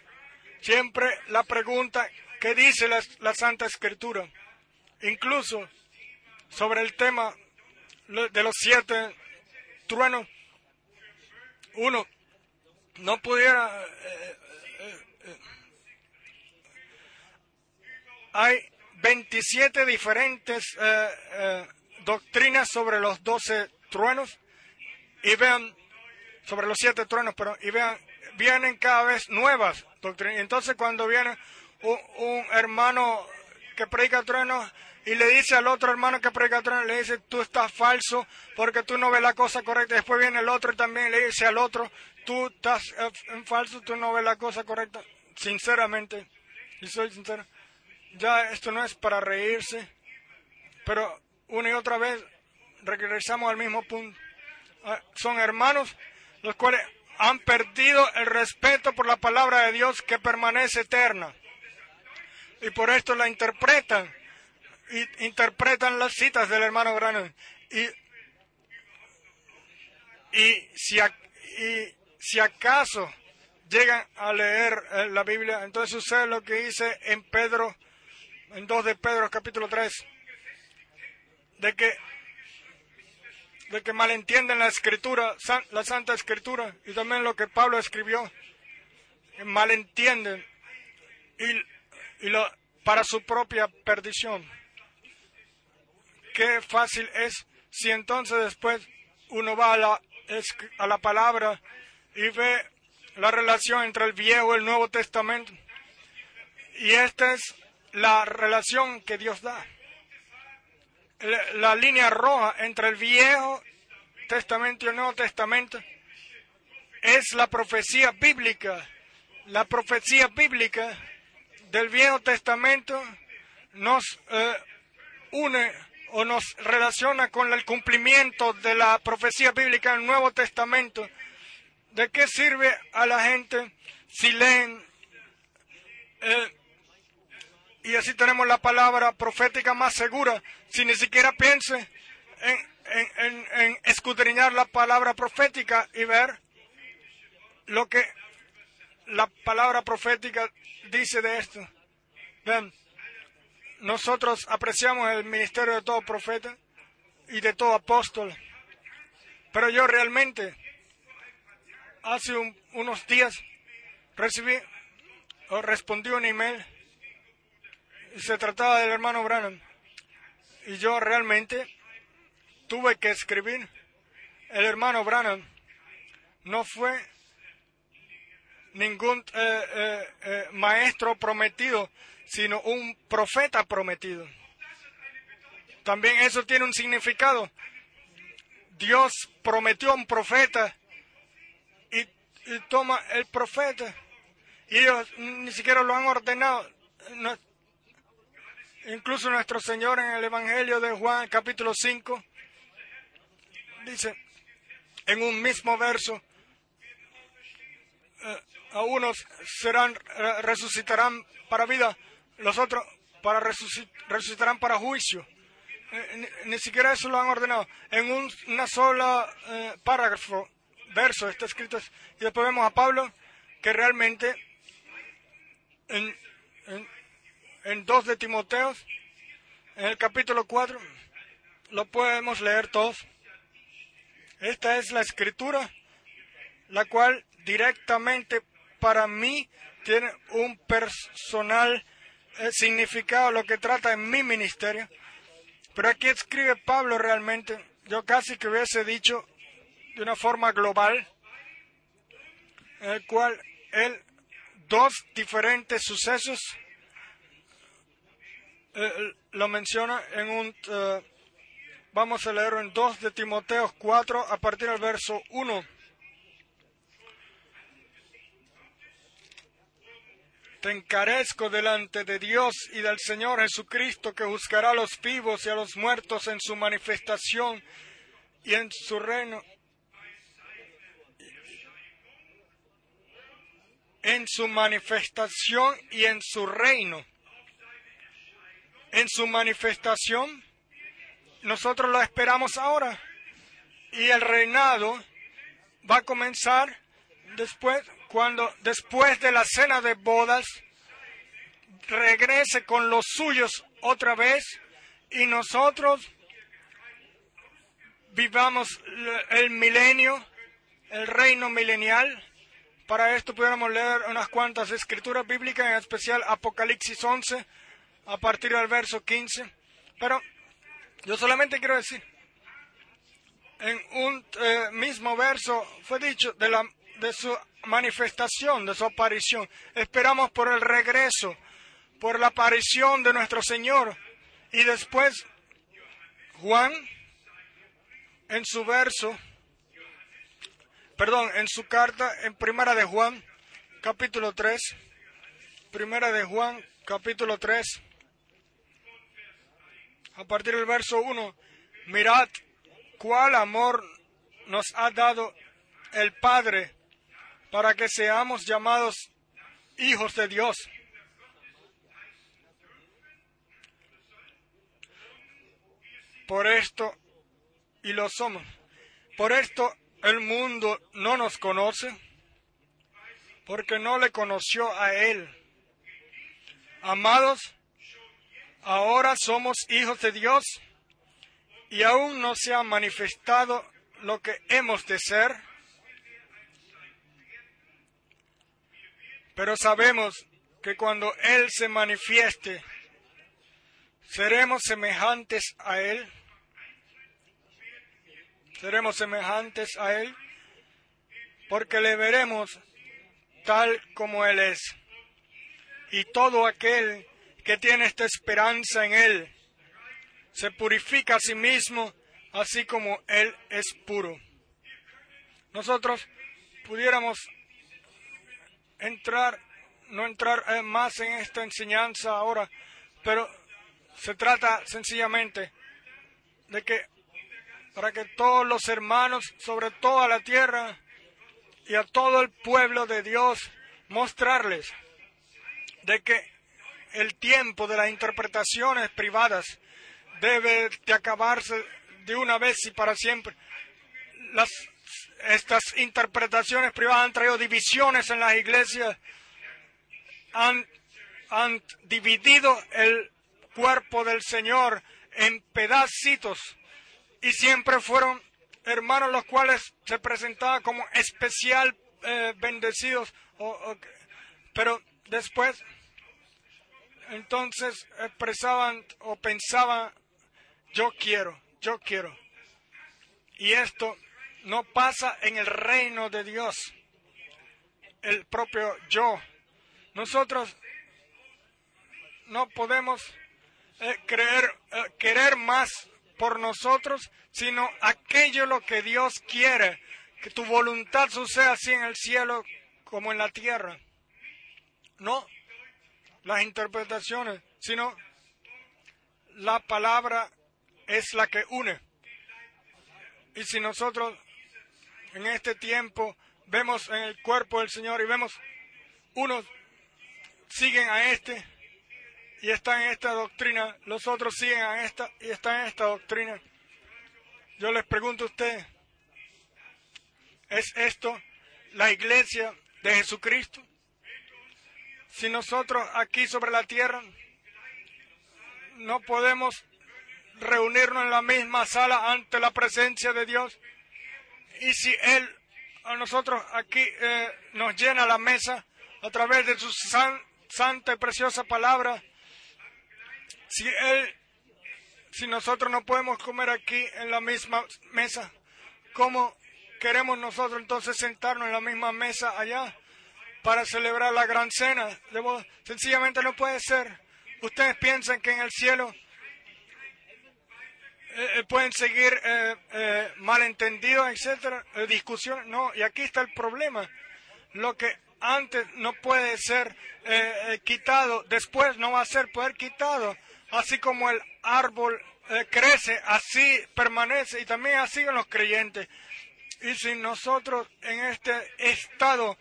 siempre la pregunta que dice la, la Santa Escritura, incluso sobre el tema de los siete truenos. Uno, no pudiera... Eh, eh, eh, hay 27 diferentes doctrinas sobre los 12 truenos y vean, sobre los siete truenos, pero y vean, vienen cada vez nuevas doctrinas. Entonces cuando viene un, un hermano que predica truenos, y le dice al otro hermano que predica le dice, tú estás falso porque tú no ves la cosa correcta. Después viene el otro y también le dice al otro, tú estás en falso, tú no ves la cosa correcta. Sinceramente, y soy sincero, ya esto no es para reírse, pero una y otra vez regresamos al mismo punto. Ah, son hermanos los cuales han perdido el respeto por la palabra de Dios que permanece eterna. Y por esto la interpretan y interpretan las citas del hermano Branham. Y, y, si, y si acaso llegan a leer eh, la Biblia, entonces sucede lo que dice en Pedro, en 2 de Pedro capítulo 3, de que de que malentienden la escritura, la santa escritura, y también lo que Pablo escribió, malentienden y, y lo, para su propia perdición. Qué fácil es si entonces después uno va a la, a la palabra y ve la relación entre el Viejo y el Nuevo Testamento. Y esta es la relación que Dios da. La, línea roja entre el Viejo Testamento y el Nuevo Testamento es la profecía bíblica. La profecía bíblica del Viejo Testamento nos eh, une o nos relaciona con el cumplimiento de la profecía bíblica en el Nuevo Testamento ¿De qué sirve a la gente si leen eh, y así tenemos la palabra profética más segura, si ni siquiera piense en, escudriñar la palabra profética y ver lo que la palabra profética dice de esto? Ven, nosotros apreciamos el ministerio de todo profeta y de todo apóstol, pero yo realmente hace unos días recibí o respondí un email se trataba del hermano Branham. Y yo realmente tuve que escribir. El hermano Branham no fue ningún eh, eh, eh, maestro prometido, sino un profeta prometido. También eso tiene un significado. Dios prometió a un profeta y toma el profeta y ellos ni siquiera lo han ordenado. Incluso nuestro Señor en el Evangelio de Juan capítulo 5 dice en un mismo verso, eh, a unos serán, resucitarán para vida, los otros para resucitarán para juicio. Eh, ni, siquiera eso lo han ordenado. En un, una sola eh, párrafo verso está escrito. Y después vemos a Pablo que realmente en, en, 2 de Timoteo, en el capítulo 4, lo podemos leer todos. Esta es la escritura, la cual directamente para mí tiene un personal eh, significado, lo que trata en mi ministerio. Pero aquí escribe Pablo realmente, yo casi que hubiese dicho de una forma global, en el cual él dos diferentes sucesos eh, lo menciona en un eh, vamos a leerlo en 2 de Timoteo 4 a partir del verso 1 Te encarezco delante de Dios y del Señor Jesucristo que juzgará a los vivos y a los muertos en su manifestación y en su reino en su manifestación y en su reino. En su manifestación, nosotros lo esperamos ahora. Y el reinado va a comenzar después, cuando después de la cena de bodas, regrese con los suyos otra vez y nosotros vivamos el milenio, el reino milenial para esto pudiéramos leer unas cuantas escrituras bíblicas, en especial Apocalipsis 11, a partir del verso 15. Pero yo solamente quiero decir, en un eh, mismo verso fue dicho de, la, de su manifestación, de su aparición. Esperamos por el regreso, por la aparición de nuestro Señor. Y después, Juan, en su verso perdón, en su carta en Primera de Juan, capítulo 3, Primera de Juan, capítulo 3, a partir del verso 1, mirad cuál amor nos ha dado el Padre para que seamos llamados hijos de Dios. Por esto, y lo somos, por esto el mundo no nos conoce porque no le conoció a Él. Amados, ahora somos hijos de Dios y aún no se ha manifestado lo que hemos de ser, pero sabemos que cuando Él se manifieste, seremos semejantes a Él. Seremos semejantes a Él porque le veremos tal como Él es. Y todo aquel que tiene esta esperanza en Él se purifica a sí mismo, así como Él es puro. Nosotros pudiéramos entrar, no entrar eh, más en esta enseñanza ahora, pero se trata sencillamente de que para que todos los hermanos sobre toda la tierra y a todo el pueblo de Dios mostrarles de que el tiempo de las interpretaciones privadas debe de acabarse de una vez y para siempre. Las, estas interpretaciones privadas han traído divisiones en las iglesias, han, han dividido el cuerpo del Señor en pedacitos y siempre fueron hermanos los cuales se presentaban como especial eh, bendecidos, pero después entonces expresaban o pensaban, yo quiero, yo quiero. Y esto no pasa en el reino de Dios, el propio yo. Nosotros no podemos eh, creer, eh, querer más por nosotros, sino aquello lo que Dios quiere, que tu voluntad suceda así en el cielo como en la tierra. No las interpretaciones, sino la palabra es la que une. Y si nosotros en este tiempo vemos en el cuerpo del Señor y vemos unos siguen a este y están en esta doctrina, los otros siguen a esta y están en esta doctrina. Yo les pregunto a ustedes, ¿es esto la iglesia de Jesucristo? Si nosotros aquí sobre la tierra no podemos reunirnos en la misma sala ante la presencia de Dios, y si Él a nosotros aquí eh, nos llena la mesa a través de su santa y preciosa palabra, si Él, si nosotros no podemos comer aquí en la misma mesa, ¿cómo queremos nosotros entonces sentarnos en la misma mesa allá para celebrar la gran cena? Sencillamente no puede ser. Ustedes piensan que en el cielo eh, eh, pueden seguir eh, malentendidos, etcétera, discusiones. No, y aquí está el problema. Lo que antes no puede ser quitado, después no va a ser poder quitado así como el árbol crece, así permanece y también así en los creyentes. Y si nosotros en este estado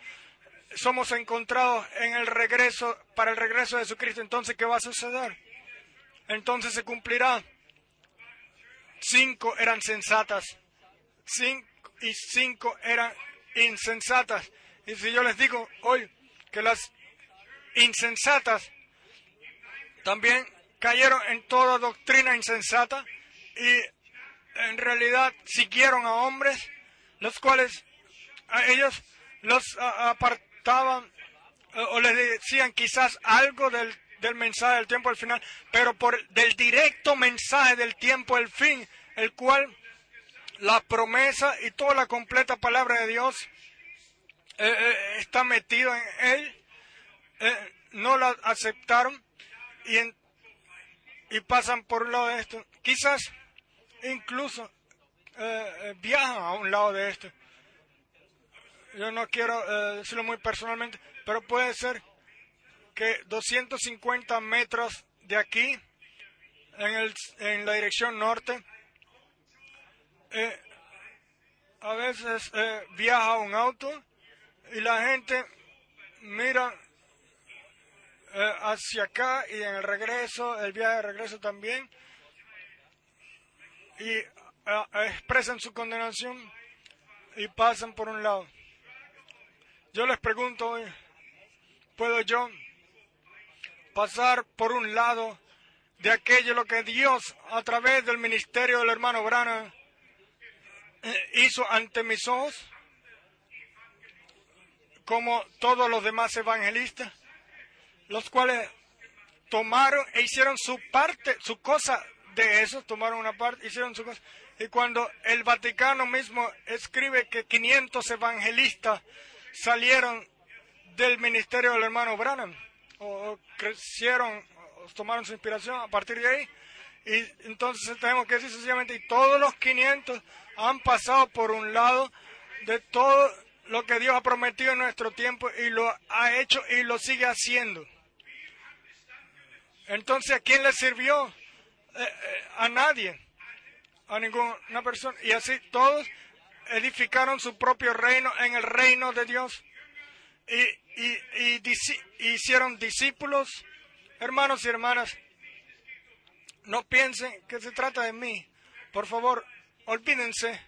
somos encontrados en el regreso, para el regreso de Jesucristo, entonces ¿qué va a suceder? Entonces se cumplirá. Cinco eran sensatas, cinco y cinco eran insensatas. Y si yo les digo hoy que las insensatas también cayeron en toda doctrina insensata y en realidad siguieron a hombres, los cuales a ellos los apartaban o les decían quizás algo del, del mensaje del tiempo del final, pero por del directo mensaje del tiempo del fin, el cual la promesa y toda la completa palabra de Dios eh, eh, está metido en él, eh, no la aceptaron y y pasan por un lado de esto. Quizás incluso eh, viajan a un lado de esto. Yo no quiero eh, decirlo muy personalmente, pero puede ser que 250 metros de aquí, en, el, en la dirección norte, a veces viaja un auto y la gente mira eh, hacia acá y en el regreso, el viaje de regreso también, y eh, expresan su condenación y pasan por un lado. Yo les pregunto hoy, ¿puedo yo pasar por un lado de aquello lo que Dios a través del ministerio del hermano Brana eh, hizo ante mis ojos? Como todos los demás evangelistas, los cuales tomaron e hicieron su parte, su cosa de eso, tomaron una parte, hicieron su cosa. Y cuando el Vaticano mismo escribe que 500 evangelistas salieron del ministerio del hermano Branham, o crecieron, o tomaron su inspiración a partir de ahí, y entonces tenemos que decir sencillamente, y todos los 500 han pasado por un lado de todo lo que Dios ha prometido en nuestro tiempo y lo ha hecho y lo sigue haciendo. Entonces, ¿a quién le sirvió? Eh, eh, a nadie, a ninguna persona. Y así todos edificaron su propio reino en el reino de Dios. Y, y, hicieron discípulos. Hermanos y hermanas, no piensen que se trata de mí. Por favor, olvídense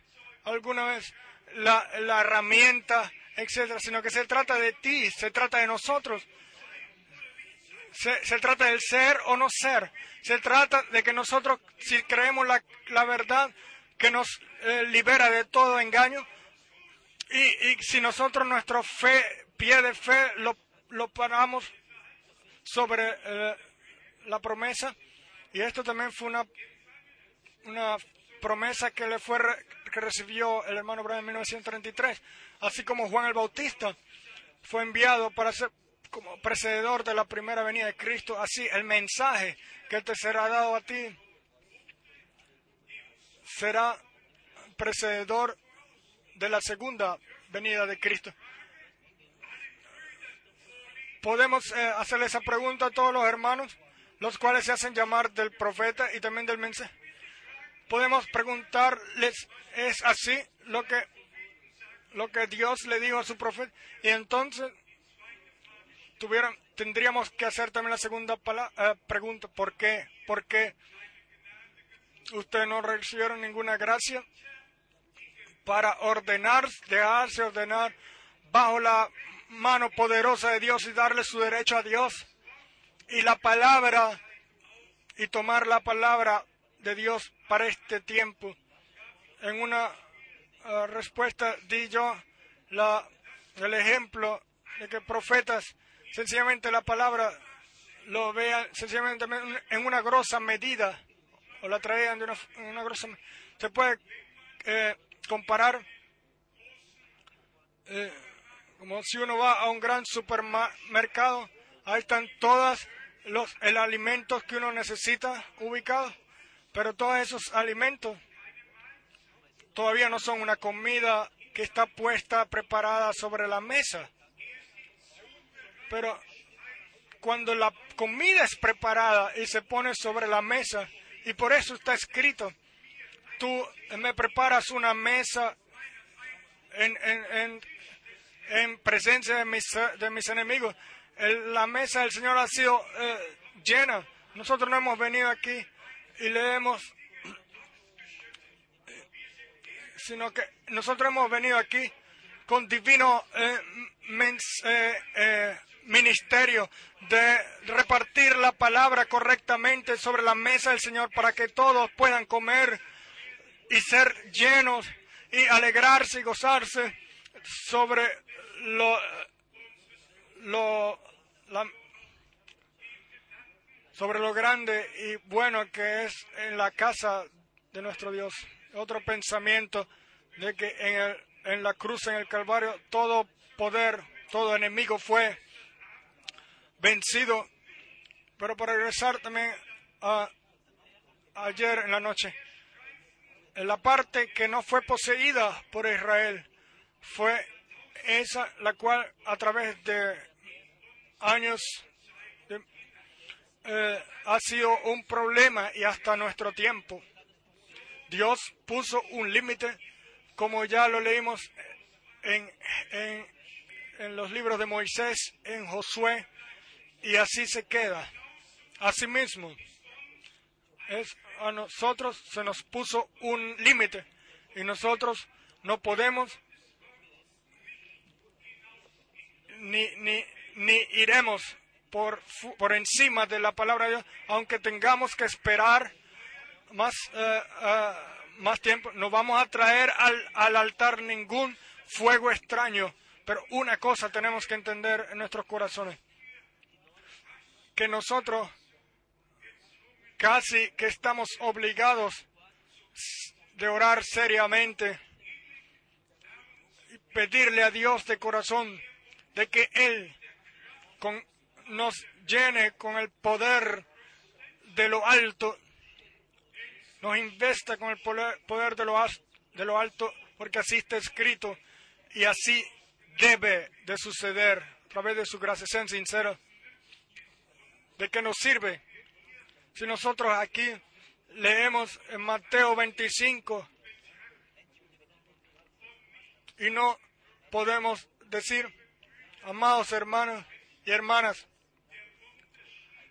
alguna vez la, la herramienta, etcétera, sino que se trata de ti, se trata de nosotros. Se, trata del ser o no ser. Se trata de que nosotros, si creemos la, la verdad que nos eh, libera de todo engaño, y, y, si nosotros nuestro fe, pie de fe, lo, lo paramos sobre eh, la promesa, y esto también fue una, una promesa que le fue que recibió el hermano Abraham en 1933, así como Juan el Bautista fue enviado para ser como precededor de la primera venida de Cristo, así el mensaje que te será dado a ti será precededor de la segunda venida de Cristo. Podemos eh, hacerle esa pregunta a todos los hermanos, los cuales se hacen llamar del profeta y también del mensaje. Podemos preguntarles, ¿es así lo que, lo que Dios le dijo a su profeta? Y entonces tuvieran, tendríamos que hacer también la segunda eh, pregunta. ¿Por qué? ¿Por qué ustedes no recibieron ninguna gracia para ordenar, dejarse ordenar bajo la mano poderosa de Dios y darle su derecho a Dios? Y la palabra, y tomar la palabra de Dios para este tiempo. En una eh, respuesta di yo la, el ejemplo de que profetas sencillamente la palabra lo vean sencillamente en una grosa medida o la traían de una, una grosa se puede eh, comparar eh, como si uno va a un gran supermercado ahí están todos los el alimentos que uno necesita ubicados pero todos esos alimentos todavía no son una comida que está puesta preparada sobre la mesa. Pero cuando la comida es preparada y se pone sobre la mesa, y por eso está escrito, tú me preparas una mesa en, presencia de mis, de mis enemigos. la mesa del Señor ha sido eh, llena. Nosotros no hemos venido aquí y le hemos, sino que nosotros hemos venido aquí con divino eh, eh, ministerio de repartir la palabra correctamente sobre la mesa del Señor para que todos puedan comer y ser llenos y alegrarse y gozarse sobre lo, lo sobre lo grande y bueno que es en la casa de nuestro Dios. Otro pensamiento de que en, el, en la cruz, en el Calvario, todo poder, todo enemigo fue vencido. Pero para regresar también a ayer en la noche, la parte que no fue poseída por Israel fue esa la cual a través de años eh, ha sido un problema y hasta nuestro tiempo. Dios puso un límite, como ya lo leímos en, en, en los libros de Moisés, en Josué, y así se queda. Asimismo, es, a nosotros se nos puso un límite y nosotros no podemos ni, ni, ni iremos por, por encima de la palabra de Dios, aunque tengamos que esperar más, eh, eh, más tiempo, no vamos a traer al, al altar ningún fuego extraño. Pero una cosa tenemos que entender en nuestros corazones, que nosotros casi que estamos obligados de orar seriamente y pedirle a Dios de corazón de que Él nos llene con el poder de lo alto, nos investa con el poder, de, lo, de lo alto, porque así está escrito y así debe de suceder a través de su gracia. Sean sinceros, ¿de qué nos sirve si nosotros aquí leemos en Mateo 25 y no podemos decir, amados hermanos y hermanas,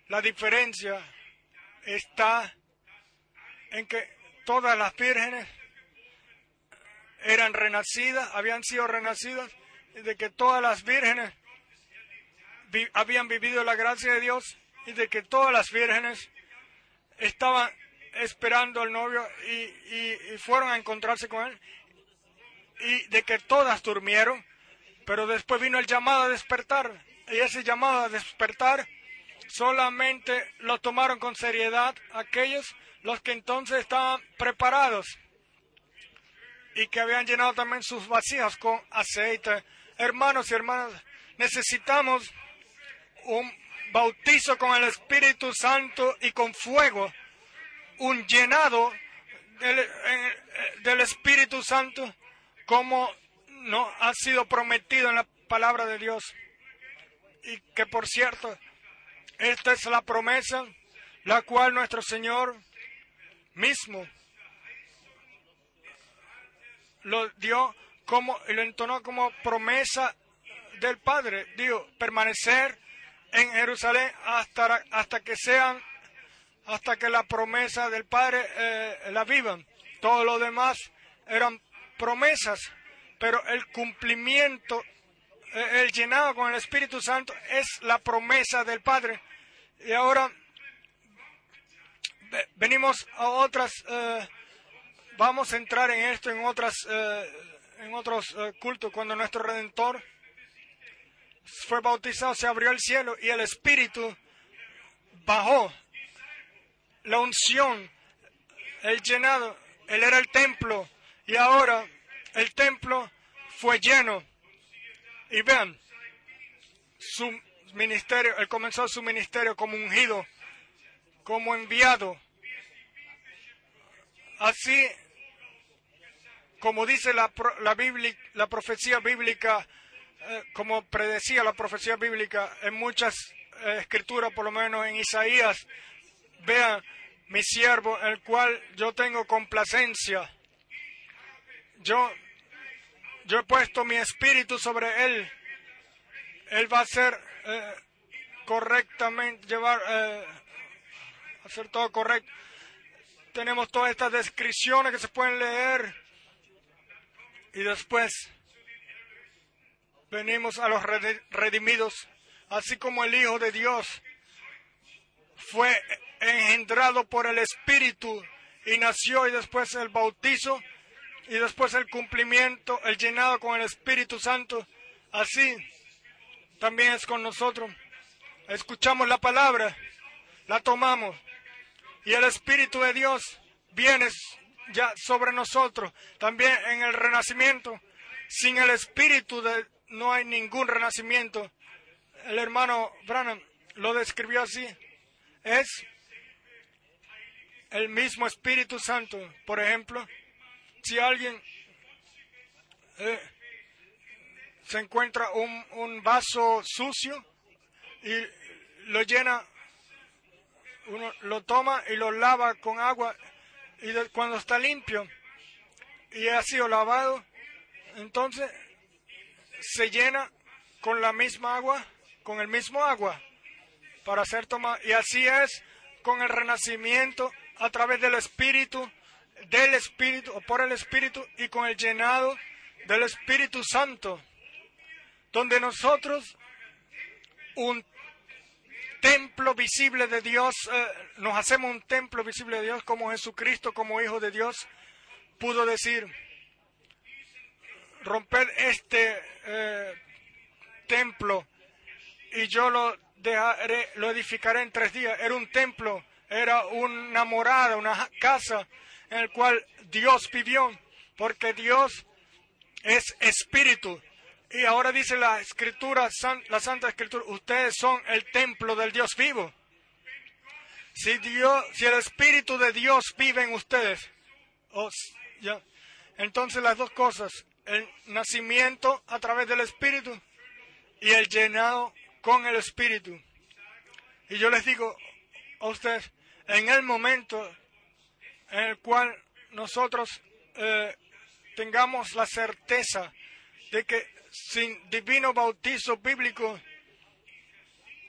la diferencia está en que todas las vírgenes eran renacidas, habían sido renacidas, y de que todas las vírgenes habían vivido la gracia de Dios y de que todas las vírgenes estaban esperando al novio y, fueron a encontrarse con él y de que todas durmieron, pero después vino el llamado a despertar y ese llamado a despertar solamente lo tomaron con seriedad aquellos los que entonces estaban preparados y que habían llenado también sus vacías con aceite. Hermanos y hermanas, necesitamos un bautizo con el Espíritu Santo y con fuego, un llenado del, Espíritu Santo como no ha sido prometido en la palabra de Dios. Y que por cierto, esta es la promesa la cual nuestro Señor mismo lo dio como y lo entonó como promesa del Padre. Digo, permanecer en Jerusalén hasta, hasta que sean, hasta que la promesa del Padre eh, la vivan. Todo lo demás eran promesas, pero el cumplimiento, eh, el llenado con el Espíritu Santo es la promesa del Padre. Y ahora venimos a otras, eh, vamos a entrar en esto en otras, en otros cultos cuando nuestro Redentor fue bautizado, se abrió el cielo y el Espíritu bajó. La unción, el llenado, él era el templo y ahora el templo fue lleno. Y vean, su ministerio, él comenzó su ministerio como ungido, como enviado. Así como dice la, la, Biblia, la profecía bíblica, como predecía la profecía bíblica en muchas eh, escrituras, por lo menos en Isaías, vean mi siervo, el cual yo tengo complacencia. Yo, yo he puesto mi espíritu sobre él. Él va a hacer eh, correctamente, llevar, hacer todo correcto. Tenemos todas estas descripciones que se pueden leer. Y después venimos a los redimidos, así como el Hijo de Dios fue engendrado por el Espíritu y nació y después el bautizo y después el cumplimiento, el llenado con el Espíritu Santo. Así también es con nosotros. Escuchamos la palabra, la tomamos y el Espíritu de Dios viene ya sobre nosotros. También en el renacimiento, sin el Espíritu de, no hay ningún renacimiento. El hermano Branham lo describió así. Es el mismo Espíritu Santo. Por ejemplo, si alguien eh, se encuentra un, vaso sucio y lo llena, uno lo toma y lo lava con agua y cuando está limpio y ha sido lavado, entonces se llena con la misma agua, con el mismo agua, para ser tomado. Y así es con el renacimiento a través del Espíritu, del Espíritu o por el Espíritu y con el llenado del Espíritu Santo. donde nosotros, un templo visible de Dios, eh, nos hacemos un templo visible de Dios como Jesucristo, como Hijo de Dios, pudo decir, romper este eh, templo y yo lo dejaré, lo edificaré en tres días. Era un templo, era una morada, una casa en el cual Dios vivió, porque Dios es espíritu. Y ahora dice la escritura, la Santa Escritura, ustedes son el templo del Dios vivo. Si Dios, si el Espíritu de Dios vive en ustedes, ya, entonces las dos cosas, el nacimiento a través del Espíritu y el llenado con el Espíritu. Y yo les digo a ustedes, en el momento en el cual nosotros eh, tengamos la certeza de que sin divino bautizo bíblico,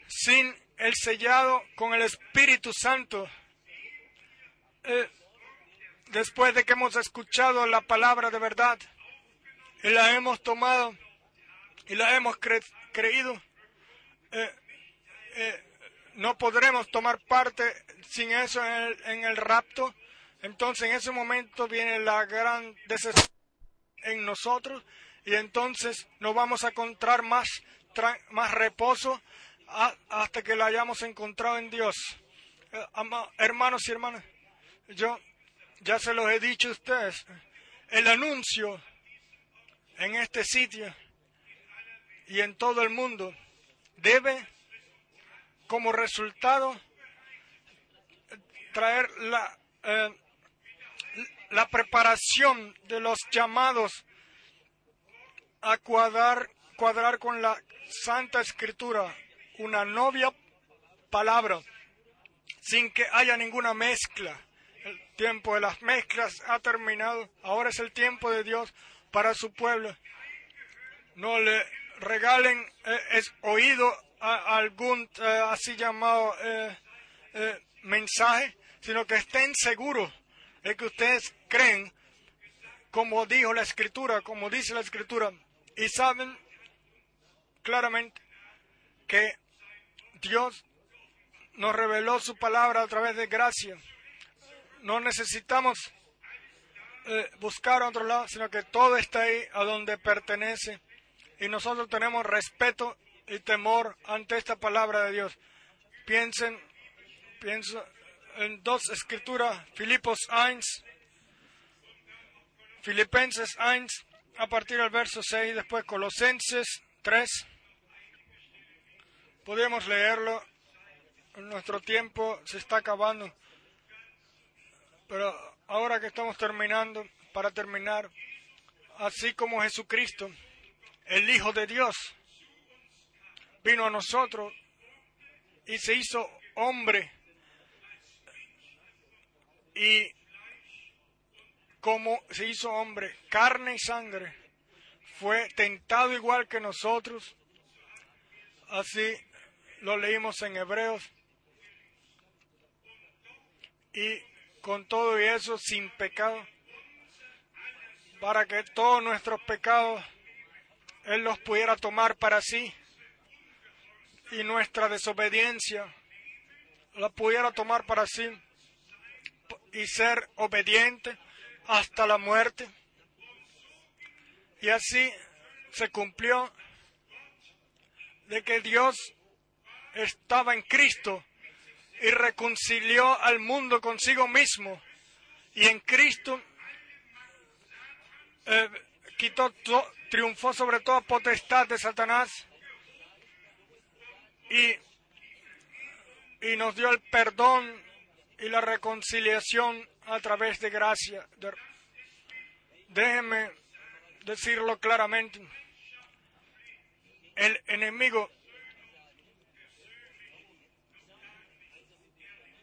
sin el sellado con el Espíritu Santo, eh, después de que hemos escuchado la palabra de verdad y la hemos tomado y la hemos creído, eh, eh, no podremos tomar parte sin eso en el, rapto. Entonces en ese momento viene la gran desesperación en nosotros y entonces nos vamos a encontrar más, más reposo hasta que la hayamos encontrado en Dios. Eh, hermanos y hermanas, yo ya se los he dicho a ustedes, el anuncio en este sitio y en todo el mundo debe como resultado traer la, eh, la preparación de los llamados a cuadrar, cuadrar con la Santa Escritura una novia palabra sin que haya ninguna mezcla. El tiempo de las mezclas ha terminado. Ahora es el tiempo de Dios para su pueblo. No le regalen eh, es oído a algún eh, así llamado eh, mensaje, sino que estén seguros de que ustedes creen, como dijo la Escritura, como dice la Escritura, y saben claramente que Dios nos reveló su palabra a través de gracia. No necesitamos eh, buscar a otro lado, sino que todo está ahí a donde pertenece. Y nosotros tenemos respeto y temor ante esta palabra de Dios. Piensen, pienso en dos escrituras, Filipos 1, Filipenses 1, a partir del verso 6, después Colosenses 3. Podemos leerlo, nuestro tiempo se está acabando, pero ahora que estamos terminando, para terminar, así como Jesucristo, el Hijo de Dios, vino a nosotros y se hizo hombre y como se hizo hombre, carne y sangre, fue tentado igual que nosotros. Así lo leímos en Hebreos. Y con todo y eso sin pecado, para que todos nuestros pecados Él los pudiera tomar para sí y nuestra desobediencia la pudiera tomar para sí y ser obediente hasta la muerte. Y así se cumplió de que Dios estaba en Cristo y reconcilió al mundo consigo mismo. Y en Cristo eh, quitó, triunfó sobre toda potestad de Satanás y, y nos dio el perdón y la reconciliación a través de gracia. Déjenme decirlo claramente. El enemigo,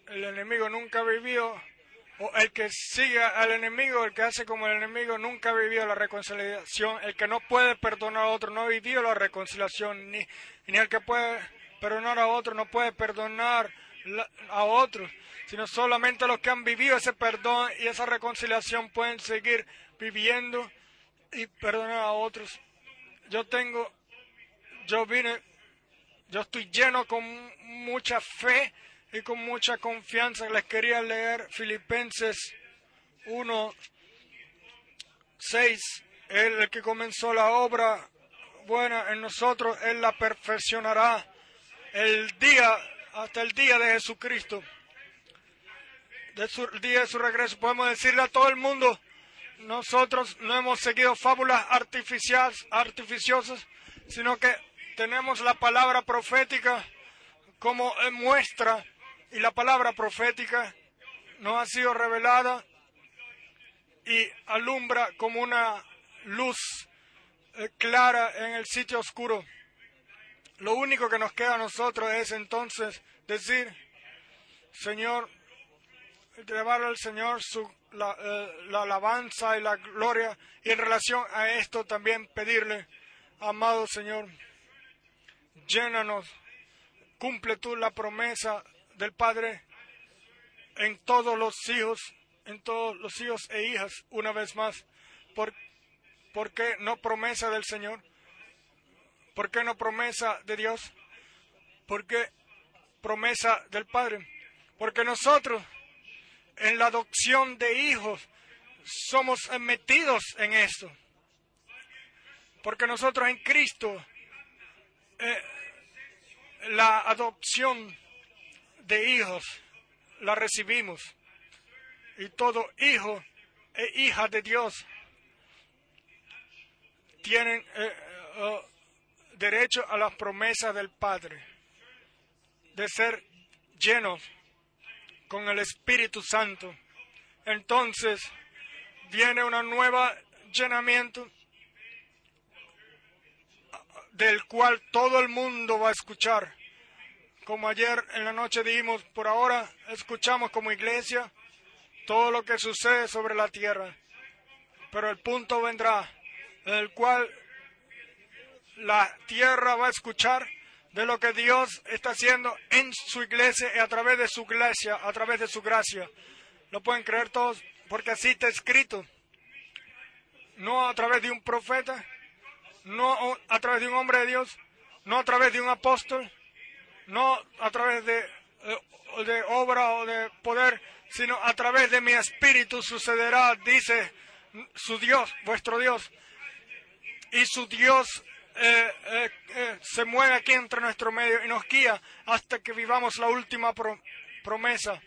el enemigo nunca vivió, o el que siga al enemigo, el que hace como el enemigo, nunca ha vivido la reconciliación. El que no puede perdonar a otro no ha vivido la reconciliación, ni, ni el que puede perdonar a otro no puede perdonar a otros, sino solamente los que han vivido ese perdón y esa reconciliación pueden seguir viviendo y perdonar a otros. Yo tengo yo vine, yo estoy lleno con mucha fe y con mucha confianza. Les quería leer Filipenses 1, 6. Él, el que comenzó la obra buena en nosotros, Él la perfeccionará el día, hasta el día de Jesucristo. De su, el día de su regreso, podemos decirle a todo el mundo, nosotros no hemos seguido fábulas artificiales, artificiosas, sino que tenemos la palabra profética como muestra y la palabra profética nos ha sido revelada y alumbra como una luz eh, clara en el sitio oscuro. Lo único que nos queda a nosotros es entonces decir, Señor, llevar al Señor su, la, eh, la alabanza y la gloria y en relación a esto también pedirle, amado Señor, llénanos, cumple tú la promesa del Padre en todos los hijos, en todos los hijos e hijas, una vez más. ¿Por, ¿por qué no promesa del Señor? ¿Por qué no promesa de Dios? ¿Por qué promesa del Padre? Porque nosotros, en la adopción de hijos, somos metidos en esto. Porque nosotros en Cristo, eh, la adopción de hijos la recibimos. Y todo hijo e hija de Dios tienen eh, eh, derecho a las promesas del Padre, de ser llenos con el Espíritu Santo. Entonces viene una nueva llenamiento del cual todo el mundo va a escuchar. Como ayer en la noche dijimos, por ahora escuchamos como iglesia todo lo que sucede sobre la tierra. Pero el punto vendrá en el cual la tierra va a escuchar de lo que Dios está haciendo en su iglesia y a través de su iglesia, a través de su gracia. ¿Lo pueden creer todos? Porque así está escrito. No a través de un profeta, no a través de un hombre de Dios, no a través de un apóstol, no a través de, eh, de obra o de poder, sino a través de mi espíritu sucederá, dice su Dios, vuestro Dios. Y su Dios eh, eh, se mueve aquí entre nuestro medio y nos guía hasta que vivamos la última promesa.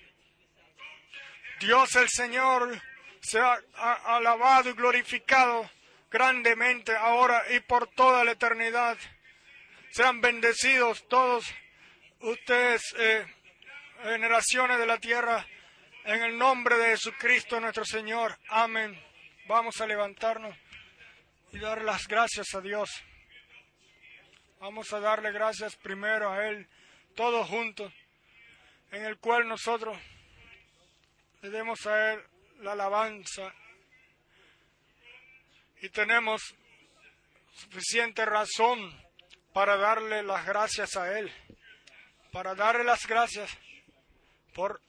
Dios el Señor se ha alabado y glorificado grandemente ahora y por toda la eternidad. Sean bendecidos todos ustedes, eh, generaciones de la tierra, en el nombre de Jesucristo nuestro Señor. Amén. Vamos a levantarnos y dar las gracias a Dios. Vamos a darle gracias primero a Él, todos juntos, en el cual nosotros le demos a Él la alabanza y tenemos suficiente razón para darle las gracias a Él, para darle las gracias por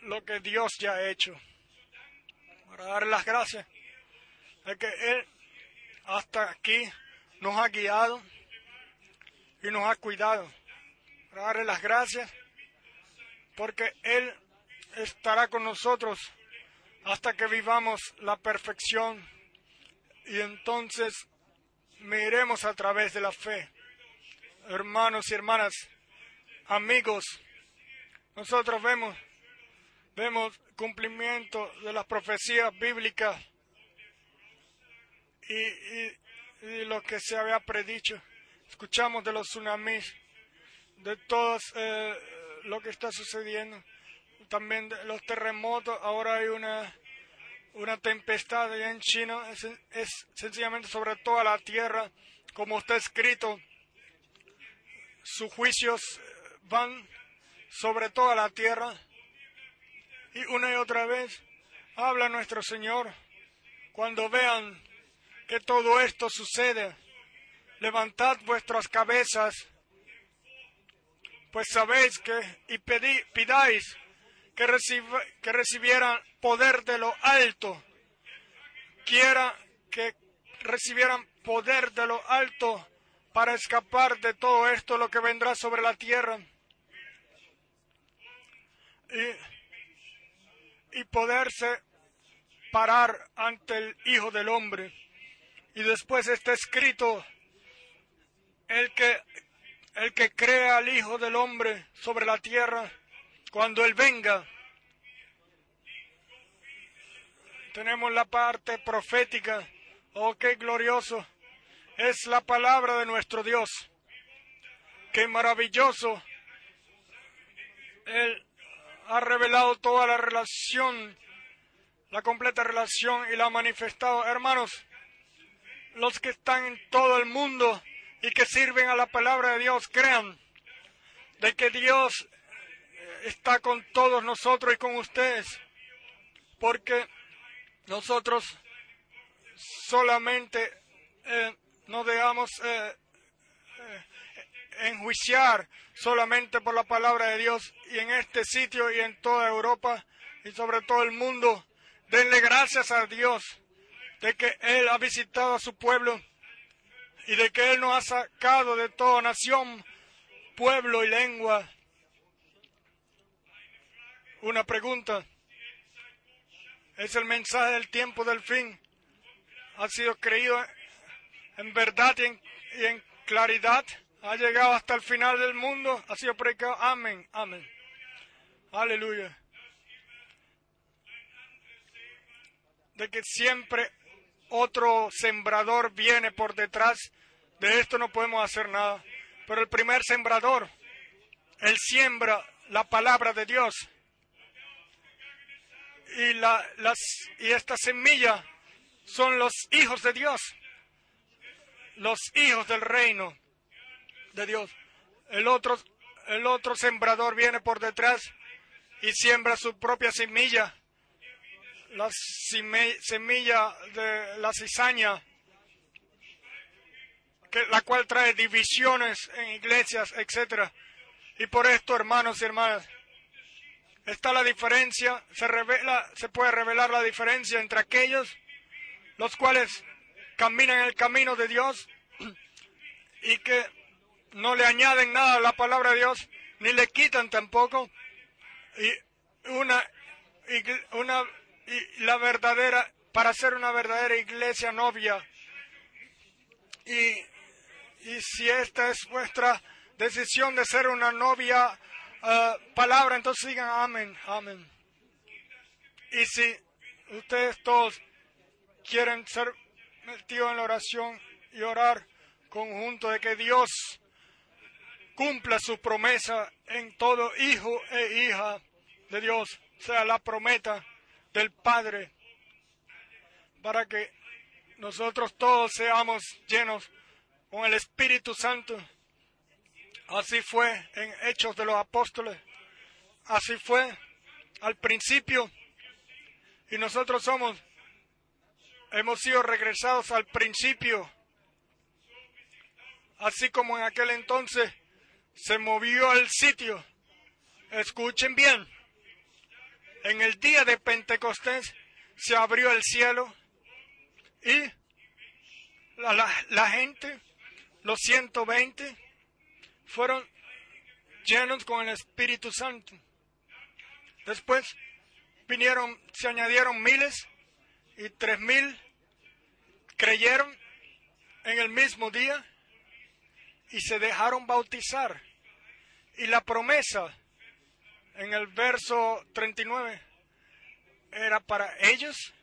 lo que Dios ya ha hecho, para darle las gracias de que Él hasta aquí nos ha guiado y nos ha cuidado, para darle las gracias porque Él estará con nosotros hasta que vivamos la perfección. Y entonces miremos a través de la fe. Hermanos y hermanas, amigos, nosotros vemos, vemos cumplimiento de las profecías bíblicas y, lo que se había predicho. Escuchamos de los tsunamis, de todo eh, lo que está sucediendo, también de los terremotos. Ahora hay una una tempestad allá en China, es, sencillamente sobre toda la tierra, como está escrito, sus juicios van sobre toda la tierra. Y una y otra vez habla nuestro Señor, cuando vean que todo esto sucede, levantad vuestras cabezas, pues sabéis que y pidáis que, que recibieran poder de lo alto, quiera que recibieran poder de lo alto para escapar de todo esto lo que vendrá sobre la tierra y, poderse parar ante el Hijo del Hombre. Y después está escrito, el que, el que crea al Hijo del Hombre sobre la tierra, cuando Él venga, tenemos la parte profética. Oh, qué glorioso es la palabra de nuestro Dios. Qué maravilloso. Él ha revelado toda la relación, la completa relación y la ha manifestado. Hermanos, los que están en todo el mundo y que sirven a la palabra de Dios, crean de que Dios está con todos nosotros y con ustedes, porque nosotros solamente eh, nos dejamos eh, eh, enjuiciar solamente por la palabra de Dios y en este sitio y en toda Europa y sobre todo el mundo, denle gracias a Dios de que Él ha visitado a su pueblo y de que Él nos ha sacado de toda nación, pueblo y lengua. Una pregunta. Es el mensaje del tiempo del fin. Ha sido creído en verdad y en, claridad. Ha llegado hasta el final del mundo. Ha sido predicado. Amén. Amén. Aleluya. De que siempre otro sembrador viene por detrás. De esto no podemos hacer nada. Pero el primer sembrador, él siembra la palabra de Dios y, la, las, y esta semilla son los hijos de Dios, los hijos del reino de Dios. El otro, el otro sembrador viene por detrás y siembra su propia semilla, la semilla de la cizaña, que, la cual trae divisiones en iglesias, etc. Y por esto, hermanos y hermanas, está la diferencia, se, revela, se puede revelar la diferencia entre aquellos los cuales caminan el camino de Dios y que no le añaden nada a la palabra de Dios, ni le quitan tampoco, y una, una y la verdadera, para ser una verdadera iglesia novia. Y, y si esta es vuestra decisión de ser una novia Ah, palabra, entonces digan amén, amén. Y si ustedes todos quieren ser metidos en la oración y orar conjunto de que Dios cumpla su promesa en todo hijo e hija de Dios, sea la promesa del Padre, para que nosotros todos seamos llenos con el Espíritu Santo Así fue en Hechos de los Apóstoles. Así fue al principio. Y nosotros somos, hemos sido regresados al principio. Así como en aquel entonces se movió el sitio. Escuchen bien. En el día de Pentecostés se abrió el cielo y la, la, la gente, los 120, fueron llenos con el Espíritu Santo. Después vinieron, se añadieron miles y tres mil creyeron en el mismo día y se dejaron bautizar. Y la promesa en el verso 39 era para ellos,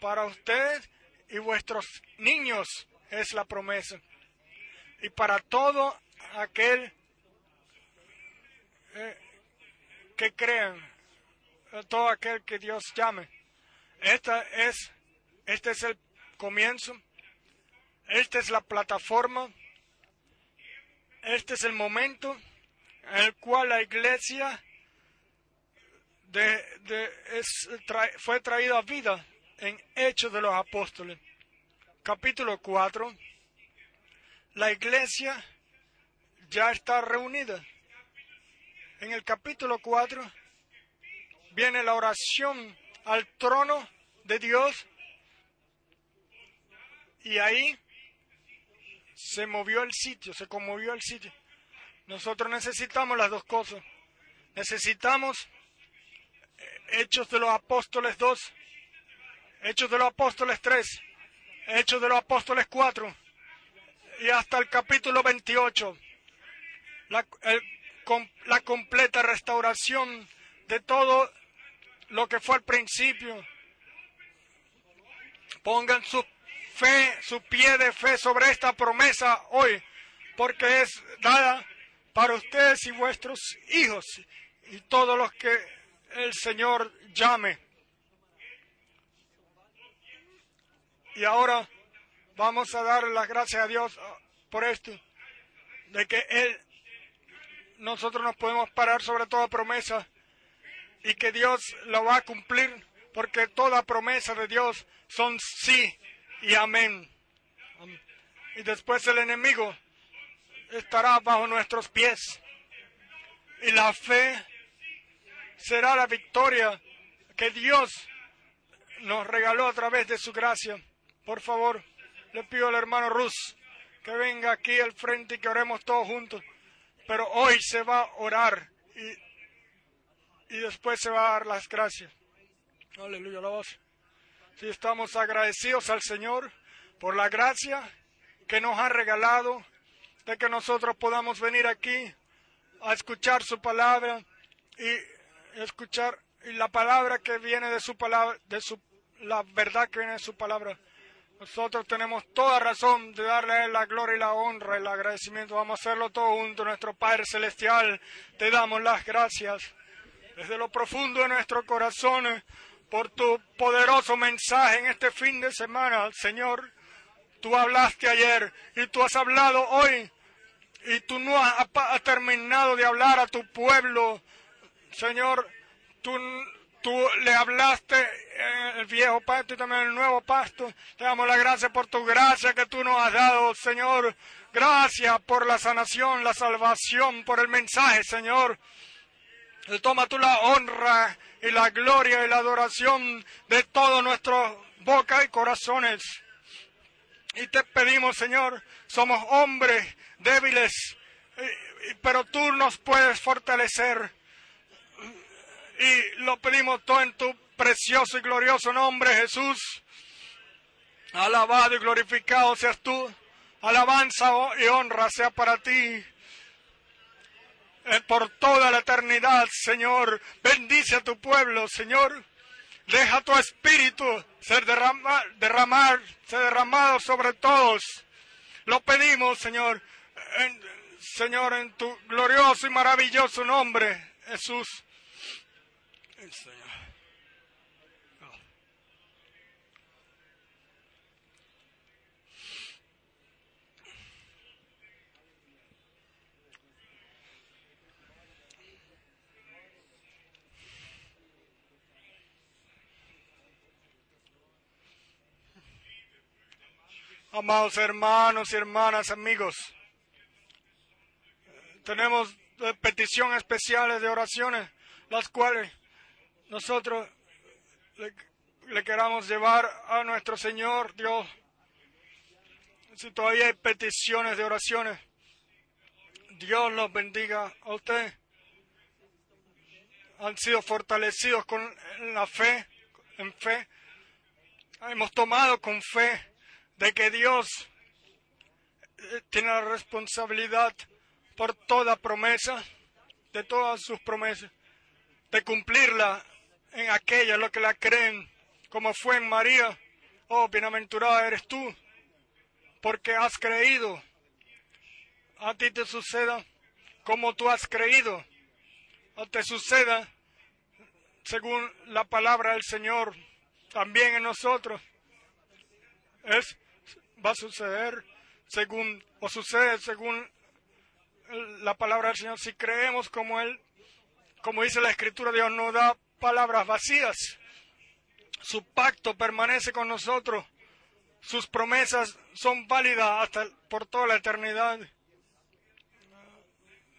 para ustedes y vuestros niños es la promesa. Y para todo aquel eh, que crean, todo aquel que Dios llame. Esta es, este es el comienzo, esta es la plataforma, este es el momento en el cual la iglesia de, es, fue traída a vida en Hechos de los Apóstoles. Capítulo 4. La iglesia ya está reunida. En el capítulo 4 viene la oración al trono de Dios y ahí se movió el sitio, se conmovió el sitio. Nosotros necesitamos las dos cosas. Necesitamos eh, Hechos de los Apóstoles 2, Hechos de los Apóstoles 3, Hechos de los Apóstoles 4 y hasta el capítulo 28. La, la completa restauración de todo lo que fue al principio. Pongan su fe, su pie de fe sobre esta promesa hoy, porque es dada para ustedes y vuestros hijos y todos los que el Señor llame. Y ahora vamos a dar las gracias a Dios por esto, de que Él, nosotros nos podemos parar sobre toda promesa y que Dios lo va a cumplir, porque toda promesa de Dios son sí y amén. Y después el enemigo estará bajo nuestros pies. Y la fe será la victoria que Dios nos regaló a través de su gracia. Por favor, le pido al hermano Rus que venga aquí al frente y que oremos todos juntos. Pero hoy se va a orar y, y después se va a dar las gracias. Aleluya, la voz. Si estamos agradecidos al Señor por la gracia que nos ha regalado de que nosotros podamos venir aquí a escuchar su palabra y escuchar la palabra que viene de su palabra, de su la verdad que viene de su palabra. Nosotros tenemos toda razón de darle la gloria y la honra y el agradecimiento. Vamos a hacerlo todo junto, nuestro Padre Celestial. Te damos las gracias desde lo profundo de nuestro corazón por tu poderoso mensaje en este fin de semana, Señor. Tú hablaste ayer y tú has hablado hoy y tú no has, terminado de hablar a tu pueblo. Señor, tú, tú le hablaste en el viejo pacto y también el nuevo pacto. Te damos la gracia por tu gracia que tú nos has dado, Señor. Gracias por la sanación, la salvación, por el mensaje, Señor. Toma tú la honra y la gloria y la adoración de todos nuestros bocas y corazones. Y te pedimos, Señor, somos hombres débiles, pero tú nos puedes fortalecer. Y lo pedimos todo en tu precioso y glorioso nombre, Jesús. Alabado y glorificado seas tú. Alabanza y honra sea para ti. Eh, por toda la eternidad, Señor. Bendice a tu pueblo, Señor. Deja tu espíritu ser derrama, derramar, ser derramado sobre todos. Lo pedimos, Señor, Señor, en tu glorioso y maravilloso nombre, Jesús. Amados hermanos y hermanas, amigos, tenemos peticiones especiales de oraciones, las cuales nosotros le, queramos llevar a nuestro Señor Dios. Si todavía hay peticiones de oraciones, Dios los bendiga a usted. Han sido fortalecidos con la fe, en fe. Hemos tomado con fe de que Dios eh, tiene la responsabilidad por toda promesa, de todas sus promesas, de cumplirla en aquella lo que la creen, como fue en María. Oh, bienaventurada eres tú, porque has creído. A ti te suceda como tú has creído, o te suceda según la palabra del Señor, también en nosotros. Es va a suceder según, o sucede según la palabra del Señor. Si creemos como Él, como dice la Escritura, Dios no da palabras vacías. Su pacto permanece con nosotros. Sus promesas son válidas hasta por toda la eternidad.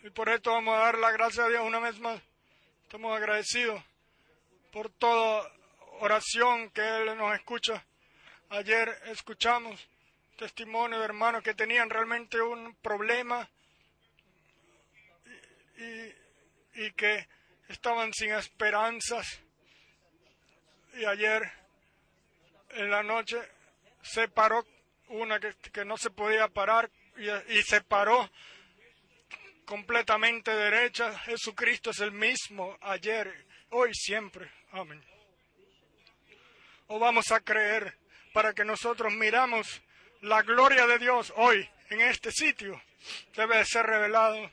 Y por esto vamos a dar la gracia a Dios una vez más. Estamos agradecidos por toda oración que Él nos escucha. Ayer escuchamos testimonio de hermanos que tenían realmente un problema y, y que estaban sin esperanzas. Y ayer en la noche se paró una que, que no se podía parar y, y se paró completamente derecha. Jesucristo es el mismo ayer, hoy, siempre. Amén. O vamos a creer para que nosotros miramos la gloria de Dios hoy en este sitio. Debe ser revelado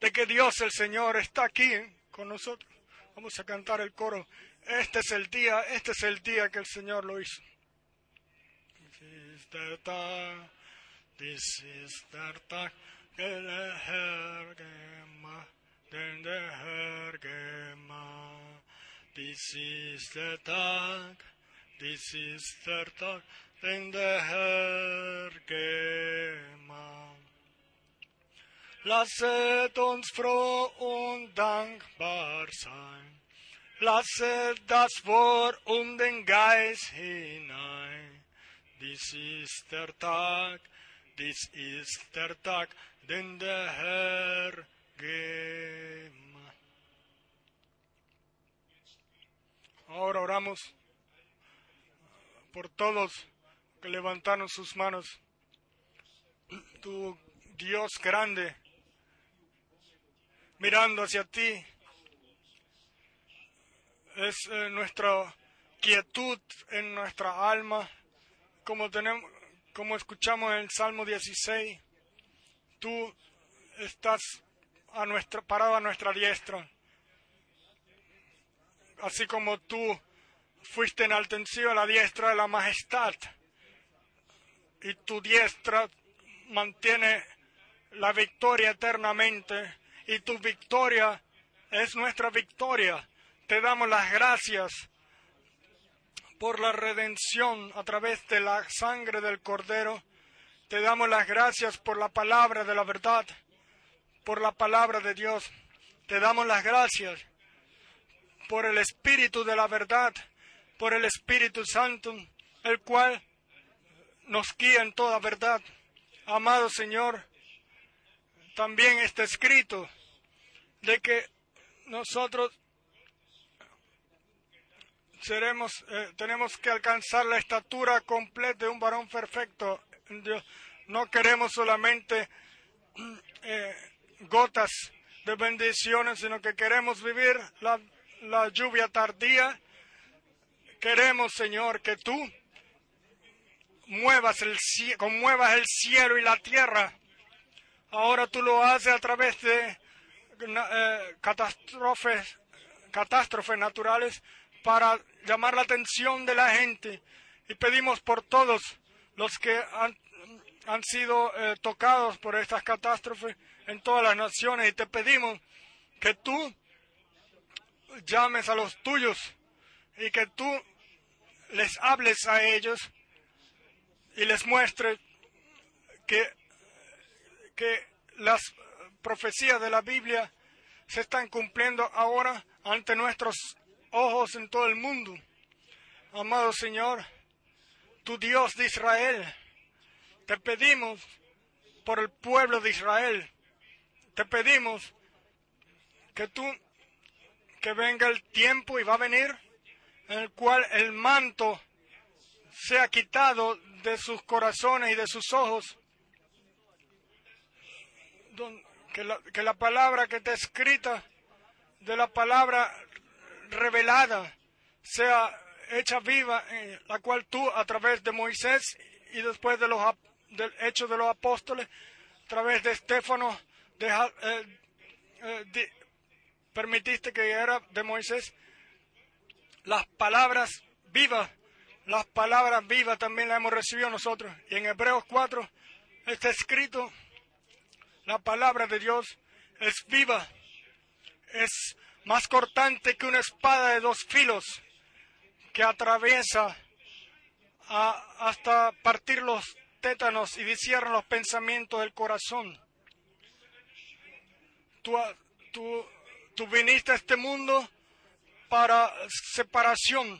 de que Dios el Señor está aquí con nosotros. Vamos a cantar el coro. Este es el día, este es el día que el Señor lo hizo. Lasset ons froh und dankbar sein. Lasset das Wort um den Geist hinein. Dies ist der Tag, dies ist der Tag, den der Herr gemacht. Ahora oramos por todos que levantaron sus manos. Tu Dios grande, mirando hacia ti, es eh, nuestra quietud en nuestra alma, como tenemos, como escuchamos en el Salmo 16, tú estás a nuestra, parado a nuestra diestra, así como tú fuiste enaltecido a la diestra de la majestad, y tu diestra mantiene la victoria eternamente, y tu victoria es nuestra victoria. Te damos las gracias por la redención a través de la sangre del Cordero. Te damos las gracias por la palabra de la verdad, por la palabra de Dios. Te damos las gracias por el Espíritu de la verdad, por el Espíritu Santo, el cual nos guía en toda verdad. Amado Señor, también está escrito de que nosotros seremos, eh, tenemos que alcanzar la estatura completa de un varón perfecto. Dios. No queremos solamente eh, gotas de bendiciones, sino que queremos vivir la, la lluvia tardía. Queremos, Señor, que tú muevas el, conmuevas el cielo y la tierra. Ahora tú lo haces a través de eh, catástrofes, catástrofes naturales para llamar la atención de la gente. Y pedimos por todos los que han, han sido eh, tocados por estas catástrofes en todas las naciones. Y te pedimos que tú llames a los tuyos y que tú les hables a ellos y les muestres que, que las profecías de la Biblia se están cumpliendo ahora ante nuestros ojos en todo el mundo. Amado Señor, tu Dios de Israel, te pedimos por el pueblo de Israel, te pedimos que tú, que venga el tiempo y va a venir en el cual el manto sea quitado de sus corazones y de sus ojos, que la, que la palabra que está escrita, de la palabra revelada sea hecha viva, eh, la cual tú a través de Moisés y después de los del hecho de los apóstoles, a través de Estéfano, eh, eh, permitiste que era de Moisés, las palabras vivas, las palabras vivas también las hemos recibido nosotros. Y en Hebreos 4 está escrito, la palabra de Dios es viva, es más cortante que una espada de dos filos que atraviesa hasta partir los tétanos y discierna los pensamientos del corazón. Tú, tú, tú viniste a este mundo para separación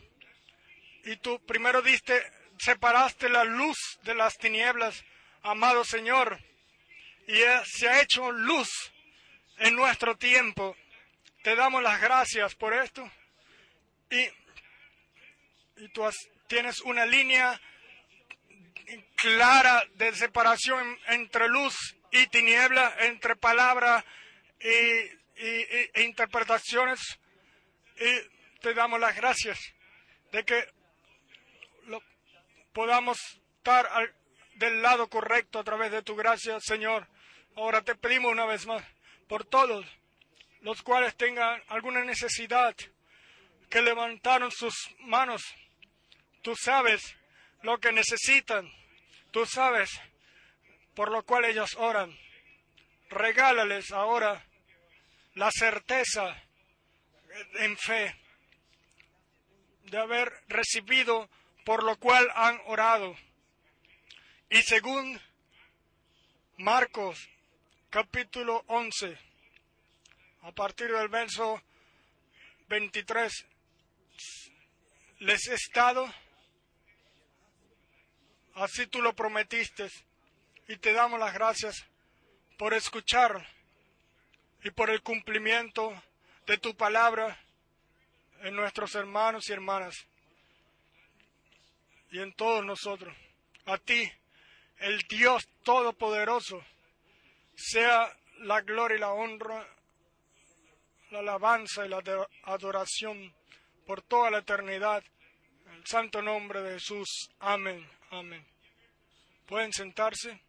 y tú primero diste separaste la luz de las tinieblas, amado Señor, y se ha hecho luz en nuestro tiempo. Te damos las gracias por esto. Y, y tú tienes una línea clara de separación entre luz y tiniebla, entre palabra y, e interpretaciones. Y te damos las gracias de que podamos estar del lado correcto a través de tu gracia, Señor. Ahora te pedimos una vez más por todos los cuales tengan alguna necesidad, que levantaron sus manos. Tú sabes lo que necesitan. Tú sabes por lo cual ellos oran. Regálales ahora la certeza en fe de haber recibido por lo cual han orado. Y según Marcos capítulo 11, a partir del verso 23, les he estado, así tú lo prometiste, y te damos las gracias por escuchar y por el cumplimiento de tu palabra en nuestros hermanos y hermanas y en todos nosotros. A ti, el Dios Todopoderoso, sea la gloria y la honra, la alabanza y la adoración por toda la eternidad. En el santo nombre de Jesús. Amén. Amén. Pueden sentarse.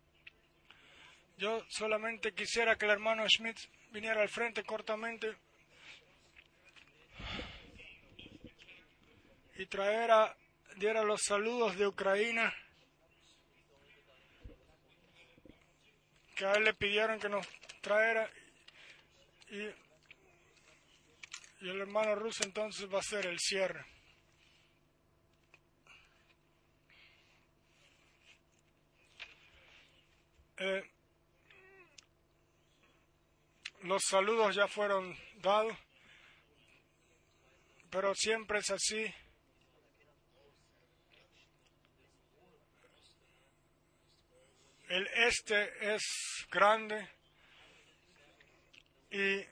Yo solamente quisiera que el hermano Schmidt viniera al frente cortamente y traera, diera los saludos de Ucrania que a él le pidieron que nos traera y, y el hermano ruso entonces va a ser el cierre. Eh, los saludos ya fueron dados, pero siempre es así. El este es grande y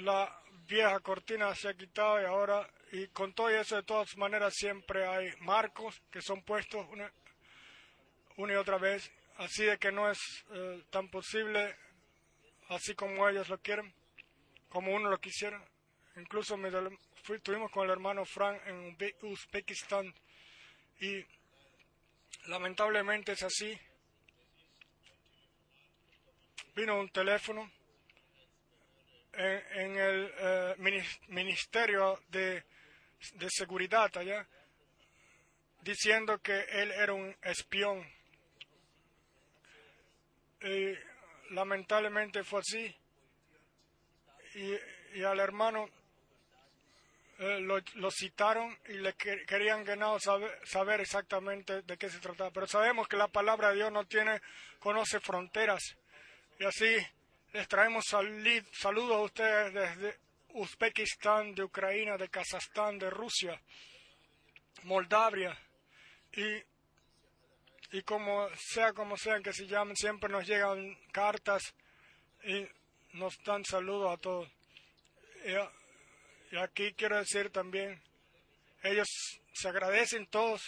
la vieja cortina se ha quitado y ahora, y con todo eso de todas maneras siempre hay marcos que son puestos una, y otra vez, así de que no es eh, tan posible así como ellos lo quieren, como uno lo quisiera. Incluso me, estuvimos con el hermano Frank en Uzbekistán y lamentablemente es así. Vino un teléfono en, el eh, Ministerio de, de Seguridad allá diciendo que él era un espión. Y lamentablemente fue así. Y, al hermano eh, lo, citaron y le querían ganar saber, saber, exactamente de qué se trataba. Pero sabemos que la palabra de Dios no tiene, conoce fronteras. Y así les traemos saludos a ustedes desde Uzbekistán, de Ucrania, de Kazajstán, de Rusia, Moldavia y y como sea como sean que se llamen, siempre nos llegan cartas y nos dan saludos a todos. Y, aquí quiero decir también, ellos se agradecen todos,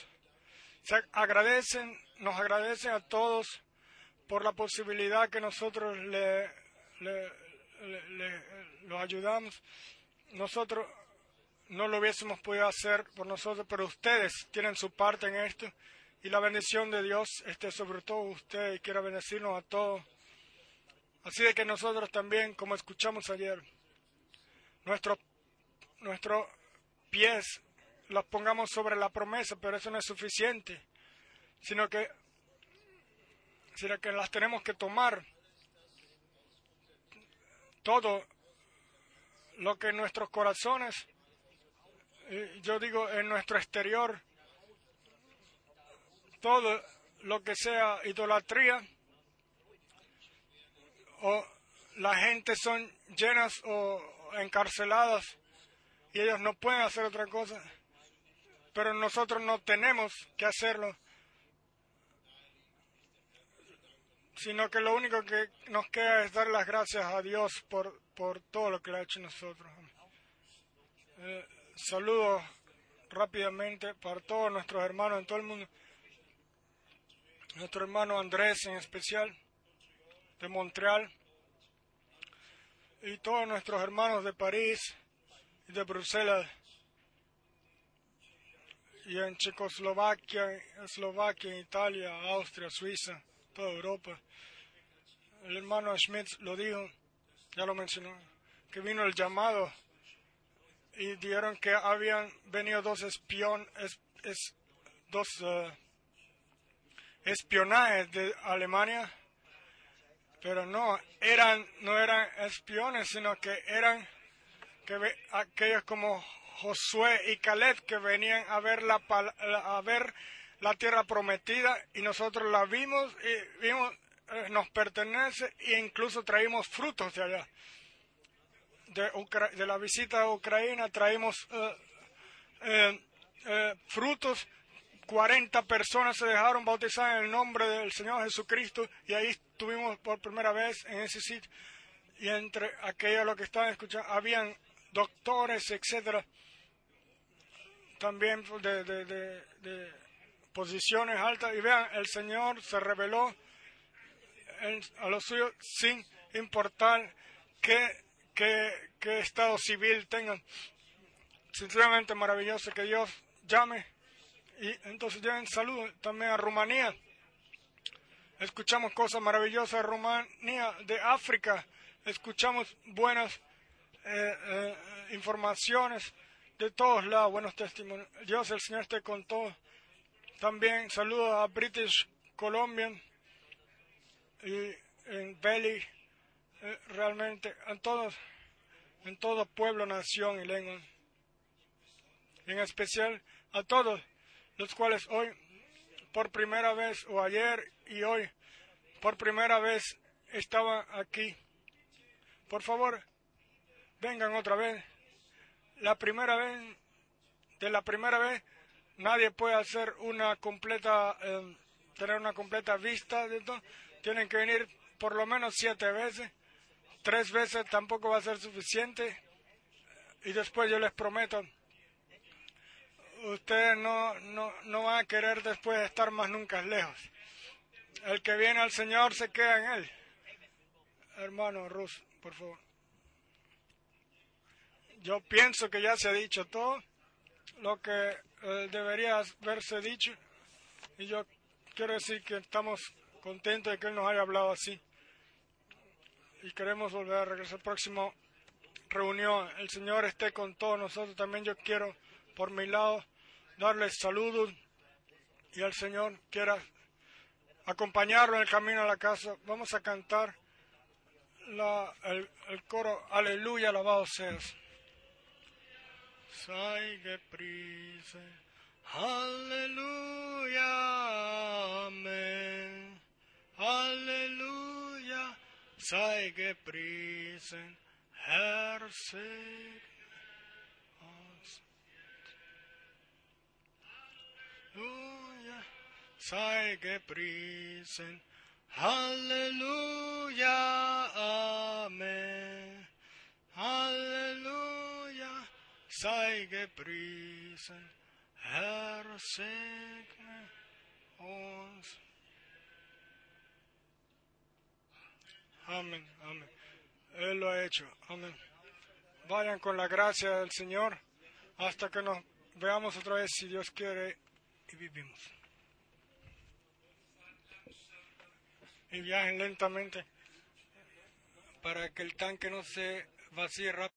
se agradecen, nos agradecen a todos por la posibilidad que nosotros le, le, los ayudamos. Nosotros no lo hubiésemos podido hacer por nosotros, pero ustedes tienen su parte en esto y la bendición de Dios esté sobre todo usted y quiera bendecirnos a todos. Así de que nosotros también, como escuchamos ayer, nuestros nuestros pies los pongamos sobre la promesa, pero eso no es suficiente, sino que, sino que las tenemos que tomar todo lo que en nuestros corazones, yo digo en nuestro exterior, todo lo que sea idolatría o la gente son llenas o encarceladas y ellos no pueden hacer otra cosa, pero nosotros no tenemos que hacerlo, sino que lo único que nos queda es dar las gracias a Dios por, por todo lo que le ha hecho nosotros. Eh, saludos rápidamente para todos nuestros hermanos en todo el mundo. Nuestro hermano Andrés en especial, de Montreal, y todos nuestros hermanos de París y de Bruselas, y en Checoslovaquia, Eslovaquia, Italia, Austria, Suiza, toda Europa. El hermano Schmidt lo dijo, ya lo mencionó, que vino el llamado y dijeron que habían venido dos espiones, es, dos uh, espionajes de Alemania, pero no eran no eran espiones, sino que eran que aquellos como Josué y Caleb que venían a ver la a ver la tierra prometida y nosotros la vimos y vimos eh, nos pertenece e incluso traímos frutos de allá de, la visita a Ucrania traímos eh, eh, frutos. 40 personas se dejaron bautizar en el nombre del Señor Jesucristo y ahí estuvimos por primera vez en ese sitio. Y entre aquellos los que estaban escuchando, habían doctores, etcétera, también de, de, posiciones altas. Y vean, el Señor se reveló a los suyos sin importar qué qué, estado civil tengan. Sinceramente maravilloso que Dios llame. Y entonces lleven salud también a Rumanía. Escuchamos cosas maravillosas de Rumanía, de África. Escuchamos buenas eh, eh, informaciones de todos lados, buenos testimonios. Dios, el Señor esté con todos. También saludos a British Colombian y en Belly eh, realmente en todos, en todo pueblo, nación y lengua. En especial a todos los cuales hoy, por primera vez, o ayer y hoy, por primera vez, estaban aquí. Por favor, vengan otra vez. La primera vez, de la primera vez, nadie puede hacer una completa, eh, tener una completa vista de todo. Tienen que venir por lo menos siete veces tres veces tampoco va a ser suficiente. Y después yo les prometo, ustedes no, no, no van a querer después estar más nunca lejos. El que viene al Señor se queda en Él. Hermano Rus, por favor. Yo pienso que ya se ha dicho todo lo que eh, debería haberse dicho. Y yo quiero decir que estamos contentos de que Él nos haya hablado así y queremos volver a regresar al próximo reunión. El Señor esté con todos nosotros. También yo quiero, por mi lado, darles saludos y el Señor quiera acompañarlo en el camino a la casa. Vamos a cantar la, el, el, coro Aleluya, alabado seas. Aleluya, amén. Aleluya sei gepriesen, Herr, segne uns. Halleluja, sei gepriesen, Halleluja, Amen. Halleluja, sei gepriesen, Herr. Amén, amén. Él lo ha hecho. Amén. Vayan con la gracia del Señor hasta que nos veamos otra vez si Dios quiere y vivimos. Y viajen lentamente para que el tanque no se vacíe rápido.